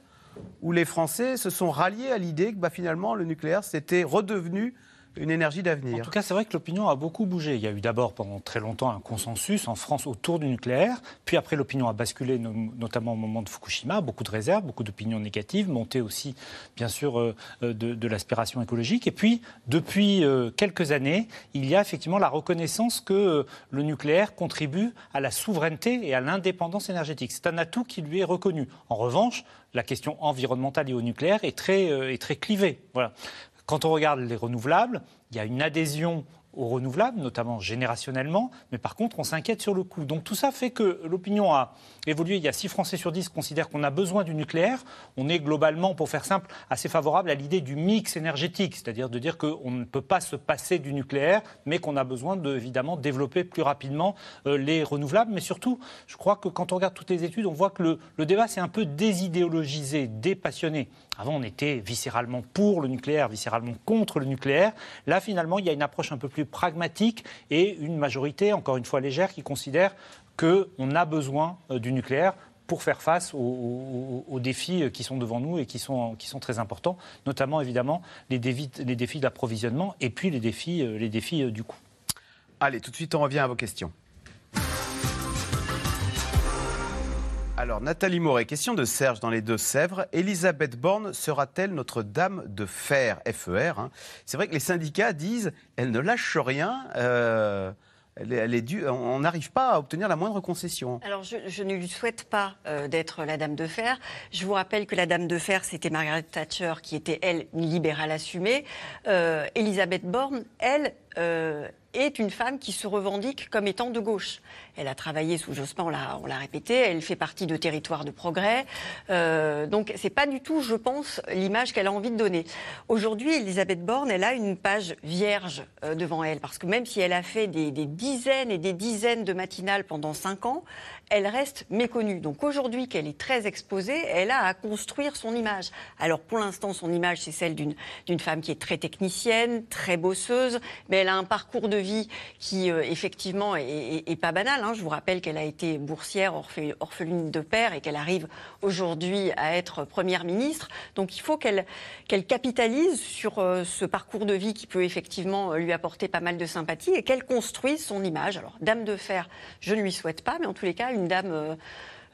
[SPEAKER 2] où les Français se sont ralliés à l'idée que bah, finalement le nucléaire c'était redevenu une énergie
[SPEAKER 5] En
[SPEAKER 2] d'avenir.
[SPEAKER 5] tout cas, c'est vrai que l'opinion a beaucoup bougé. Il y a eu d'abord pendant très longtemps un consensus en France autour du nucléaire, puis après l'opinion a basculé, no- notamment au moment de Fukushima, beaucoup de réserves, beaucoup d'opinions négatives, montée aussi, bien sûr, euh, euh, de, l'aspiration écologique. Et puis, depuis euh, quelques années, il y a effectivement la reconnaissance que le nucléaire contribue à la souveraineté et à l'indépendance énergétique. C'est un atout qui lui est reconnu. En revanche, la question environnementale et au nucléaire est très, est très clivée. Voilà. Quand on regarde les renouvelables, il y a une adhésion aux renouvelables, notamment générationnellement, mais par contre, on s'inquiète sur le coût. Donc tout ça fait que l'opinion a évolué. Il y a 6 Français sur 10 qui considèrent qu'on a besoin du nucléaire. On est globalement, pour faire simple, assez favorable à l'idée du mix énergétique, c'est-à-dire de dire qu'on ne peut pas se passer du nucléaire, mais qu'on a besoin de, évidemment, développer plus rapidement euh, les renouvelables. Mais surtout, je crois que quand on regarde toutes les études, on voit que le, le débat s'est un peu désidéologisé, dépassionné. Avant, on était viscéralement pour le nucléaire, viscéralement contre le nucléaire. Là, finalement, il y a une approche un peu plus pragmatique et une majorité, encore une fois légère, qui considère qu'on a besoin euh, du nucléaire pour faire face aux, défis euh, qui sont devant nous et qui sont, très importants, notamment évidemment les défis, les défis d'approvisionnement et puis les défis, euh, les défis du coût.
[SPEAKER 2] Allez, tout de suite, on revient à vos questions. Alors, Nathalie Moret, question de Serge dans les Deux-Sèvres. Elisabeth Borne sera-t-elle notre dame de fer FER hein? C'est vrai que les syndicats disent elle ne lâche rien. euh, elle on n'arrive pas à obtenir la moindre concession.
[SPEAKER 4] Alors, je, ne lui souhaite pas euh, d'être la dame de fer. Je vous rappelle que la dame de fer, c'était Margaret Thatcher, qui était, elle, libérale assumée. Euh, Elisabeth Borne, elle, euh, est une femme qui se revendique comme étant de gauche. Elle a travaillé sous Jospin, on l'a, répété, elle fait partie de Territoire de Progrès. Euh, donc, c'est pas du tout, je pense, l'image qu'elle a envie de donner. Aujourd'hui, Elisabeth Borne, elle a une page vierge euh, devant elle, parce que même si elle a fait des, des dizaines et des dizaines de matinales pendant cinq ans, elle reste méconnue. Donc aujourd'hui qu'elle est très exposée, elle a à construire son image. Alors pour l'instant, son image, c'est celle d'une femme qui est très technicienne, très bosseuse, mais elle a un parcours de vie qui, euh, effectivement, est, est- est pas banal. hein. Je vous rappelle qu'elle a été boursière, orphe- orpheline de père, et qu'elle arrive aujourd'hui à être première ministre. Donc il faut qu'elle capitalise sur euh, ce parcours de vie qui peut effectivement euh, lui apporter pas mal de sympathie et qu'elle construise son image. Alors, dame de fer, je ne lui souhaite pas, mais en tous les cas, une dame euh,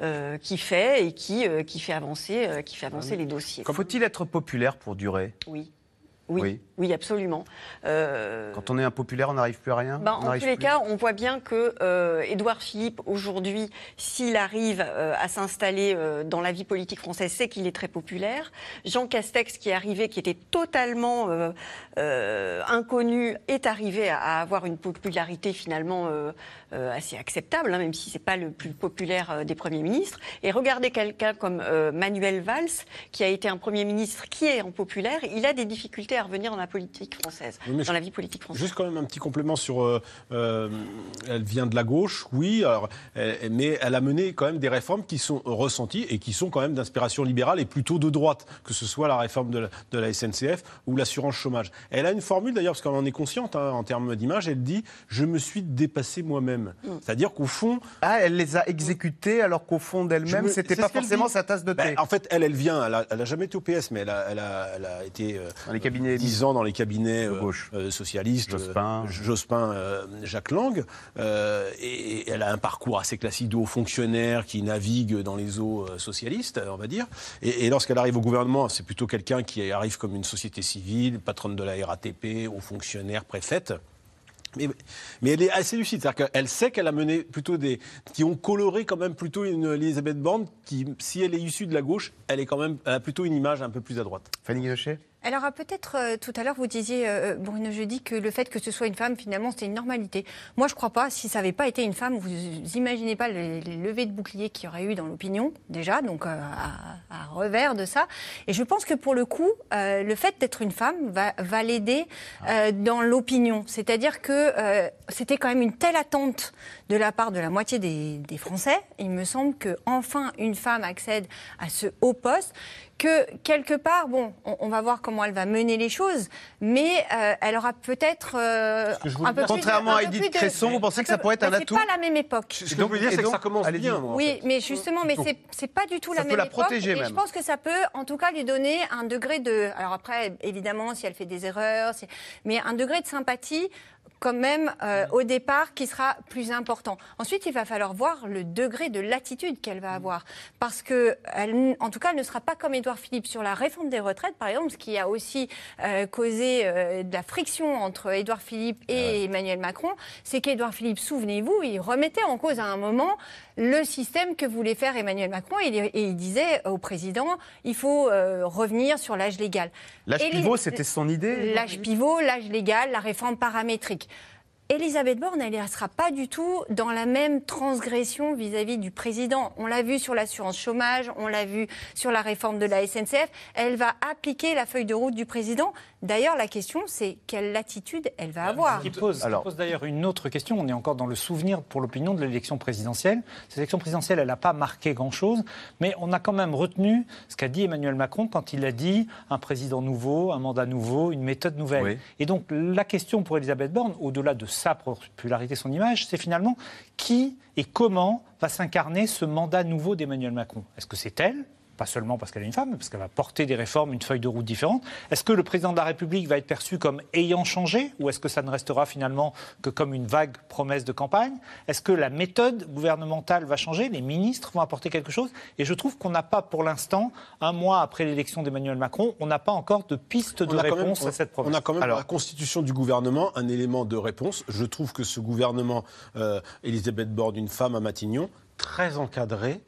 [SPEAKER 4] euh, qui fait et qui, euh, qui fait avancer, euh, qui fait avancer les dossiers.
[SPEAKER 2] Faut-il être populaire pour durer?
[SPEAKER 4] Oui. Oui, oui, absolument. Euh,
[SPEAKER 2] Quand on est impopulaire, on n'arrive plus à rien
[SPEAKER 4] ben, en tous les
[SPEAKER 2] plus
[SPEAKER 4] cas, on voit bien que euh, Édouard Philippe, aujourd'hui, s'il arrive euh, à s'installer euh, dans la vie politique française, c'est qu'il est très populaire. Jean Castex, qui est arrivé, qui était totalement euh, euh, inconnu, est arrivé à, à avoir une popularité finalement euh, euh, assez acceptable, hein, même si c'est pas le plus populaire euh, des premiers ministres. Et regardez quelqu'un comme euh, Manuel Valls, qui a été un premier ministre qui est en populaire, il a des difficultés à revenir dans la politique française,
[SPEAKER 3] Oui,
[SPEAKER 4] dans la vie politique française.
[SPEAKER 3] Juste quand même un petit complément sur. euh, euh, elle vient de la gauche, oui, alors, euh, mais elle a mené quand même des réformes qui sont ressenties et qui sont quand même d'inspiration libérale et plutôt de droite, que ce soit la réforme de la, de la SNCF ou l'assurance chômage. Elle a une formule d'ailleurs, parce qu'elle en est consciente hein, en termes d'image, elle dit Je me suis dépassé moi-même. C'est-à-dire qu'au fond.
[SPEAKER 2] Ah, elle les a exécutés alors qu'au fond d'elle-même,
[SPEAKER 3] me-
[SPEAKER 2] c'était pas forcément sa tasse de thé.
[SPEAKER 3] Ben, en fait, elle, elle vient, elle a, elle a jamais été au PS, mais elle a, elle a, elle a été euh,
[SPEAKER 2] Dans les cabinets
[SPEAKER 3] 10 ans dans les cabinets euh,
[SPEAKER 2] gauche.
[SPEAKER 3] euh, socialistes,
[SPEAKER 2] Jospin.
[SPEAKER 3] euh, Jospin, euh, Jacques Lang, euh, et, elle a un parcours assez classique de haut fonctionnaire qui navigue dans les eaux socialistes, on va dire. Et, et lorsqu'elle arrive au gouvernement, c'est plutôt quelqu'un qui arrive comme une société civile, patronne de la RATP, haut fonctionnaire, préfète. Mais, mais elle est assez lucide, c'est-à-dire qu'elle sait qu'elle a mené plutôt des qui ont coloré quand même plutôt une Elisabeth Borne qui, si elle est issue de la gauche, elle est quand même elle a plutôt une image un peu plus à droite.
[SPEAKER 2] Fanny Guilochet
[SPEAKER 6] Alors ah, peut-être euh, tout à l'heure vous disiez euh, Bruno Jeudi que le fait que ce soit une femme finalement c'était une normalité. Moi je crois pas. Si ça n'avait pas été une femme, vous imaginez pas les, les levées de boucliers qu'il y aurait eu dans l'opinion déjà, donc euh, à, à revers de ça. Et je pense que pour le coup, euh, le fait d'être une femme va, va l'aider euh, dans l'opinion. C'est-à-dire que euh, c'était quand même une telle attente de la part de la moitié des, des Français. Il me semble que enfin une femme accède à ce haut poste que quelque part, bon, on, on va voir comment elle va mener les choses, mais euh, elle aura peut-être euh,
[SPEAKER 3] je
[SPEAKER 6] un peu plus
[SPEAKER 2] Contrairement
[SPEAKER 6] un
[SPEAKER 2] à Edith
[SPEAKER 6] de-
[SPEAKER 2] Cresson, vous pensez que ça pourrait être un atout
[SPEAKER 6] C'est pas la même époque.
[SPEAKER 3] Ce que je voulais dire, c'est que
[SPEAKER 2] donc-
[SPEAKER 3] ça commence
[SPEAKER 2] allez-y.
[SPEAKER 3] bien. moi, en
[SPEAKER 6] Oui,
[SPEAKER 3] fait.
[SPEAKER 6] mais justement, mais c'est pas du tout
[SPEAKER 2] Ça
[SPEAKER 6] la
[SPEAKER 2] peut
[SPEAKER 6] même
[SPEAKER 2] la
[SPEAKER 6] époque.
[SPEAKER 2] protéger
[SPEAKER 6] et
[SPEAKER 2] même.
[SPEAKER 6] je pense que ça peut, en tout cas, lui donner un degré de. Alors après, évidemment, si elle fait des erreurs, si- mais un degré de sympathie. Quand même, euh, au départ, qui sera plus important. Ensuite, il va falloir voir le degré de latitude qu'elle va avoir. Parce que, elle, en tout cas, elle ne sera pas comme Édouard Philippe sur la réforme des retraites, par exemple, ce qui a aussi euh, causé euh, de la friction entre Édouard Philippe et Emmanuel Macron. C'est qu'Édouard Philippe, souvenez-vous, il remettait en cause à un moment le système que voulait faire Emmanuel Macron et il, et il disait au président il faut euh, revenir sur l'âge légal.
[SPEAKER 2] L'âge pivot, c'était son idée
[SPEAKER 6] L'âge pivot, l'âge légal, la réforme paramétrique. Elisabeth Borne, elle ne sera pas du tout dans la même transgression vis-à-vis du président. On l'a vu sur l'assurance chômage, on l'a vu sur la réforme de la SNCF. Elle va appliquer la feuille de route du président. D'ailleurs, la question, c'est quelle latitude elle va avoir.
[SPEAKER 5] Qui pose, qui pose d'ailleurs une autre question. On est encore dans le souvenir pour l'opinion de l'élection présidentielle. Cette élection présidentielle, elle n'a pas marqué grand-chose, mais on a quand même retenu ce qu'a dit Emmanuel Macron quand il a dit un président nouveau, un mandat nouveau, une méthode nouvelle.
[SPEAKER 2] Oui.
[SPEAKER 5] Et donc la question pour Elisabeth Borne, au-delà de sa popularité, son image, c'est finalement qui et comment va s'incarner ce mandat nouveau d'Emmanuel Macron. Est-ce que c'est elle pas seulement parce qu'elle est une femme, mais parce qu'elle va porter des réformes, une feuille de route différente. Est-ce que le président de la République va être perçu comme ayant changé ou est-ce que ça ne restera finalement que comme une vague promesse de campagne? Est-ce que la méthode gouvernementale va changer? Les ministres vont apporter quelque chose? Et je trouve qu'on n'a pas pour l'instant, un mois après l'élection d'Emmanuel Macron, on n'a pas encore de piste de réponse
[SPEAKER 3] même-
[SPEAKER 5] à cette promesse.
[SPEAKER 3] On a quand même la constitution du gouvernement un élément de réponse. Je trouve que ce gouvernement, euh, Elisabeth Borne, une femme à Matignon, très encadrée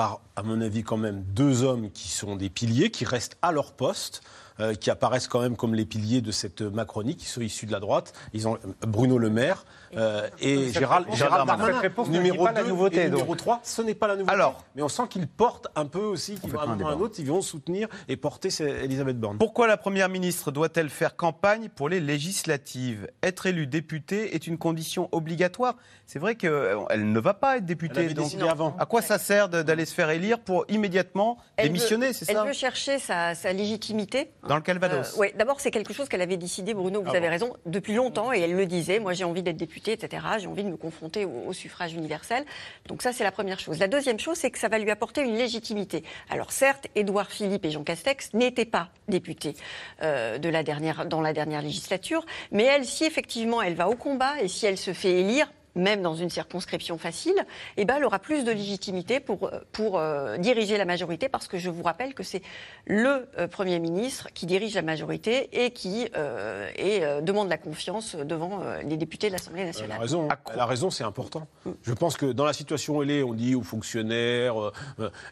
[SPEAKER 3] par, à mon avis, quand même deux hommes qui sont des piliers, qui restent à leur poste. Euh, qui apparaissent quand même comme les piliers de cette Macronie, qui sont issus de la droite. Ils ont euh, Bruno Le Maire euh, et
[SPEAKER 5] Cette
[SPEAKER 3] Gérald,
[SPEAKER 5] réponse-
[SPEAKER 3] Gérald
[SPEAKER 5] cette
[SPEAKER 3] Darmanin.
[SPEAKER 5] réponse
[SPEAKER 3] numéro
[SPEAKER 5] pas la
[SPEAKER 3] 2
[SPEAKER 5] nouveauté,
[SPEAKER 3] et numéro
[SPEAKER 5] donc.
[SPEAKER 3] 3, ce n'est pas la nouveauté.
[SPEAKER 2] Alors.
[SPEAKER 3] Mais on sent qu'ils portent un peu aussi, qu'ils vont un
[SPEAKER 2] un
[SPEAKER 3] moment ou à un autre, ils vont soutenir et porter Elisabeth Borne.
[SPEAKER 2] Pourquoi la Première ministre doit-elle faire campagne pour les législatives? Être élue députée est une condition obligatoire. C'est vrai qu'elle ne va pas être députée.
[SPEAKER 3] Elle avait
[SPEAKER 2] donc
[SPEAKER 3] avant.
[SPEAKER 2] À quoi ça sert d'aller se faire élire pour immédiatement
[SPEAKER 4] Elle
[SPEAKER 2] démissionner, c'est
[SPEAKER 4] Elle
[SPEAKER 2] ça?
[SPEAKER 4] veut chercher sa, sa légitimité.
[SPEAKER 2] Dans le Calvados.
[SPEAKER 4] oui, d'abord, c'est quelque chose qu'elle avait décidé, Bruno, vous
[SPEAKER 2] Ah
[SPEAKER 4] avez
[SPEAKER 2] bon.
[SPEAKER 4] raison, depuis longtemps, et elle le disait. Moi, j'ai envie d'être députée, etc. J'ai envie de me confronter au, au suffrage universel. Donc, ça, c'est la première chose. La deuxième chose, c'est que ça va lui apporter une légitimité. Alors, certes, Édouard Philippe et Jean Castex n'étaient pas députés euh, de la dernière, dans la dernière législature, mais elle, si effectivement elle va au combat et si elle se fait élire, même dans une circonscription facile, eh ben, elle aura plus de légitimité pour, euh, pour euh, diriger la majorité, parce que je vous rappelle que c'est le euh, Premier ministre qui dirige la majorité et qui euh, et, euh, demande la confiance devant euh, les députés de l'Assemblée
[SPEAKER 3] Elle
[SPEAKER 4] nationale.
[SPEAKER 3] a raison. C'est important. Je pense que dans la situation où elle est, on dit aux fonctionnaires.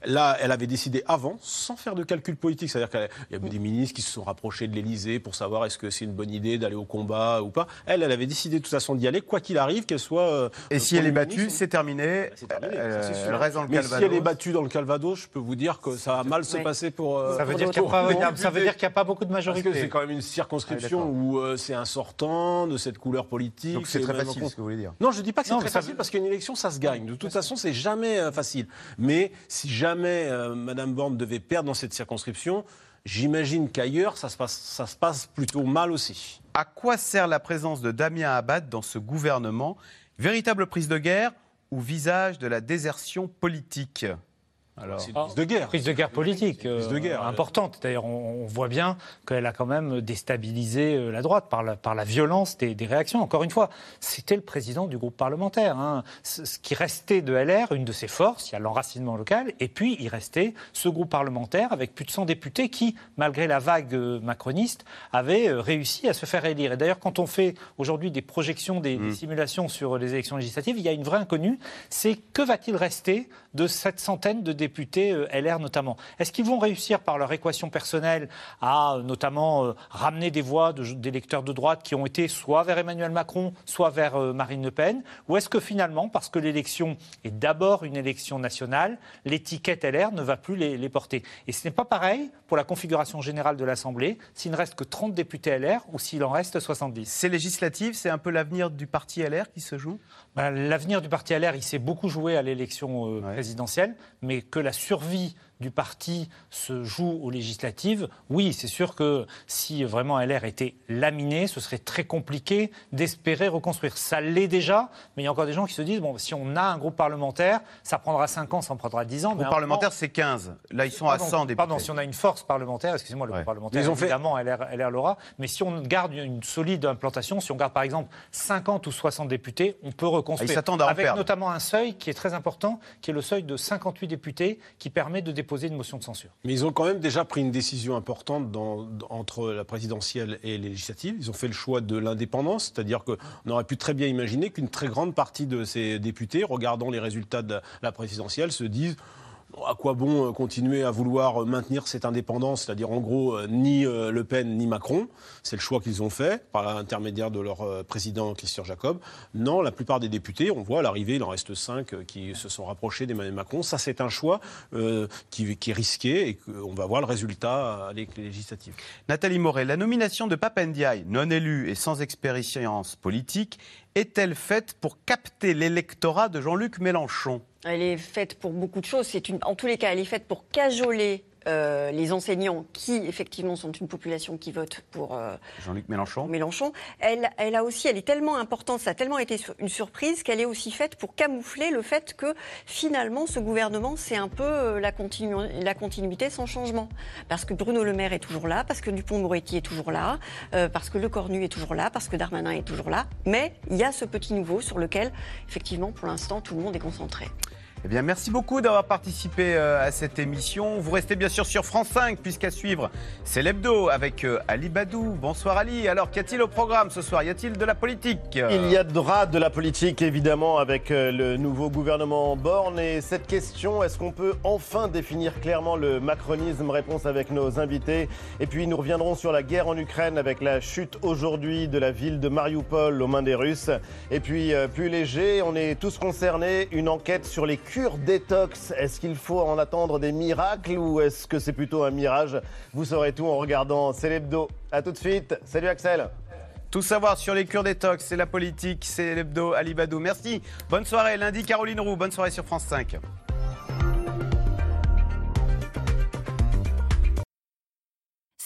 [SPEAKER 3] là, elle avait décidé avant, sans faire de calcul politique. C'est-à-dire qu'il y a des ministres qui se sont rapprochés de l'Élysée pour savoir est-ce que c'est une bonne idée d'aller au combat ou pas. Elle, elle avait décidé de toute façon d'y aller, quoi qu'il arrive, qu'elle soit. Euh,
[SPEAKER 2] Et si elle est battue, c'est terminé.
[SPEAKER 3] terminé,
[SPEAKER 2] Euh, elle reste dans le
[SPEAKER 3] Mais
[SPEAKER 2] Calvados.
[SPEAKER 3] si elle est battue dans le Calvados, je peux vous dire que ça va mal se
[SPEAKER 4] Ouais.
[SPEAKER 3] passer pour. euh,
[SPEAKER 5] Ça veut dire qu'il n'y a, pas- a beaucoup de
[SPEAKER 3] Parce
[SPEAKER 5] majorité.
[SPEAKER 3] que c'est quand même une circonscription
[SPEAKER 2] Ah,
[SPEAKER 3] où euh, c'est un sortant de cette couleur politique.
[SPEAKER 2] Donc c'est très facile, ce que vous voulez dire.
[SPEAKER 3] Non, je dis pas que c'est très facile parce qu'une élection, ça se gagne. De toute façon, c'est jamais facile. Mais si jamais Madame Borne devait perdre dans cette circonscription, j'imagine qu'ailleurs, ça se passe, ça se passe plutôt mal aussi.
[SPEAKER 2] À quoi sert la présence de Damien Abad dans ce gouvernement Véritable prise de guerre ou visage de la désertion politique? Alors,
[SPEAKER 3] C'est une prise de guerre.
[SPEAKER 5] Prise de guerre politique
[SPEAKER 3] une prise de
[SPEAKER 5] euh,
[SPEAKER 3] guerre.
[SPEAKER 5] importante. D'ailleurs, on, on voit bien qu'elle a quand même déstabilisé euh, la droite par la, par la violence des, des réactions. Encore une fois, c'était le président du groupe parlementaire. hein. Ce, qui restait de LR, une de ses forces, il y a l'enracinement local, et puis il restait ce groupe parlementaire avec plus de 100 députés qui, malgré la vague euh, macroniste, avaient euh, réussi à se faire élire. Et d'ailleurs, quand on fait aujourd'hui des projections, des, des simulations sur les élections législatives, il y a une vraie inconnue, c'est que va-t-il rester de cette centaine de députés euh, LR notamment. Est-ce qu'ils vont réussir par leur équation personnelle à euh, notamment euh, ramener des voix de- d'électeurs de droite qui ont été soit vers Emmanuel Macron, soit vers Marine Le Pen? Ou est-ce que finalement, parce que l'élection est d'abord une élection nationale, l'étiquette LR ne va plus les, les porter? Et ce n'est pas pareil pour la configuration générale de l'Assemblée, s'il ne reste que 30 députés LR ou s'il en reste 70.
[SPEAKER 2] Ces législatives, c'est un peu l'avenir du parti LR qui se joue?
[SPEAKER 5] L'avenir du parti LR, il s'est beaucoup joué à l'élection euh, présidentielle, mais que la survie du parti se joue aux législatives, oui, c'est sûr que si vraiment LR était laminé, ce serait très compliqué d'espérer reconstruire. Ça l'est déjà, mais il y a encore des gens qui se disent, bon, si on a un groupe parlementaire, ça prendra 5 ans, ça en prendra 10 ans.
[SPEAKER 2] Le groupe parlementaire, c'est 15. Là, ils sont à 100 députés.
[SPEAKER 5] Pardon, si on a une force parlementaire, excusez-moi, le groupe parlementaire, ils ont évidemment, fait... LR, LR l'aura, mais si on garde une solide implantation, si on garde par exemple 50 ou 60 députés, on peut reconstruire.
[SPEAKER 2] Ah, ils s'attendent à en
[SPEAKER 5] Avec
[SPEAKER 2] perdre.
[SPEAKER 5] notamment un seuil qui est très important, qui est le seuil de 58 députés, qui permet de une motion de censure.
[SPEAKER 3] Mais ils ont quand même déjà pris une décision importante entre la présidentielle et les législatives. Ils ont fait le choix de l'indépendance, c'est-à-dire qu'on aurait pu très bien imaginer qu'une très grande partie de ces députés, regardant les résultats de la présidentielle, se disent à quoi bon continuer à vouloir maintenir cette indépendance, c'est-à-dire en gros ni Le Pen ni Macron? C'est le choix qu'ils ont fait par l'intermédiaire de leur président Christian Jacob. Non, la plupart des députés, on voit l'arrivée, il en reste cinq qui se sont rapprochés d'Emmanuel Macron. Ça, c'est un choix euh, qui, est risqué et on va voir le résultat avec les législatives.
[SPEAKER 2] Nathalie Moret, la nomination de Papendiaï, non élu et sans expérience politique, est-elle faite pour capter l'électorat de Jean-Luc Mélenchon?
[SPEAKER 4] Elle est faite pour beaucoup de choses. Une... En tous les cas, elle est faite pour cajoler euh, les enseignants qui, effectivement, sont une population qui vote pour euh,
[SPEAKER 2] Jean-Luc Mélenchon.
[SPEAKER 4] Mélenchon. Elle, elle, a aussi, elle est tellement importante, ça a tellement été une surprise qu'elle est aussi faite pour camoufler le fait que finalement, ce gouvernement, c'est un peu euh, la, continu la, continuité sans changement. Parce que Bruno Le Maire est toujours là, parce que Dupont-Moretti est toujours là, euh, parce que Le Cornu est toujours là, parce que Darmanin est toujours là. Mais il y a ce petit nouveau sur lequel, effectivement, pour l'instant, tout le monde est concentré.
[SPEAKER 2] Eh bien, merci beaucoup d'avoir participé euh, à cette émission. Vous restez bien sûr sur France 5, puisqu'à suivre, c'est l'hebdo avec euh, Ali Badou. Bonsoir Ali. Alors, qu'y a-t-il au programme ce soir? Y a-t-il de la politique?
[SPEAKER 36] Il y a de la politique, évidemment, avec euh, le nouveau gouvernement Borne. Et cette question, est-ce qu'on peut enfin définir clairement le macronisme? Réponse avec nos invités. Et puis, nous reviendrons sur la guerre en Ukraine avec la chute aujourd'hui de la ville de Mariupol aux mains des Russes. Et puis, plus léger, on est tous concernés, une enquête sur les cure détox, est-ce qu'il faut en attendre des miracles ou est-ce que c'est plutôt un mirage? Vous saurez tout en regardant C'est l'hebdo. A tout de suite. Salut Axel.
[SPEAKER 2] Tout savoir sur les cures détox, c'est la politique, c'est l'hebdo Alibadou. Merci. Bonne soirée. Lundi, Caroline Roux. Bonne soirée sur France 5.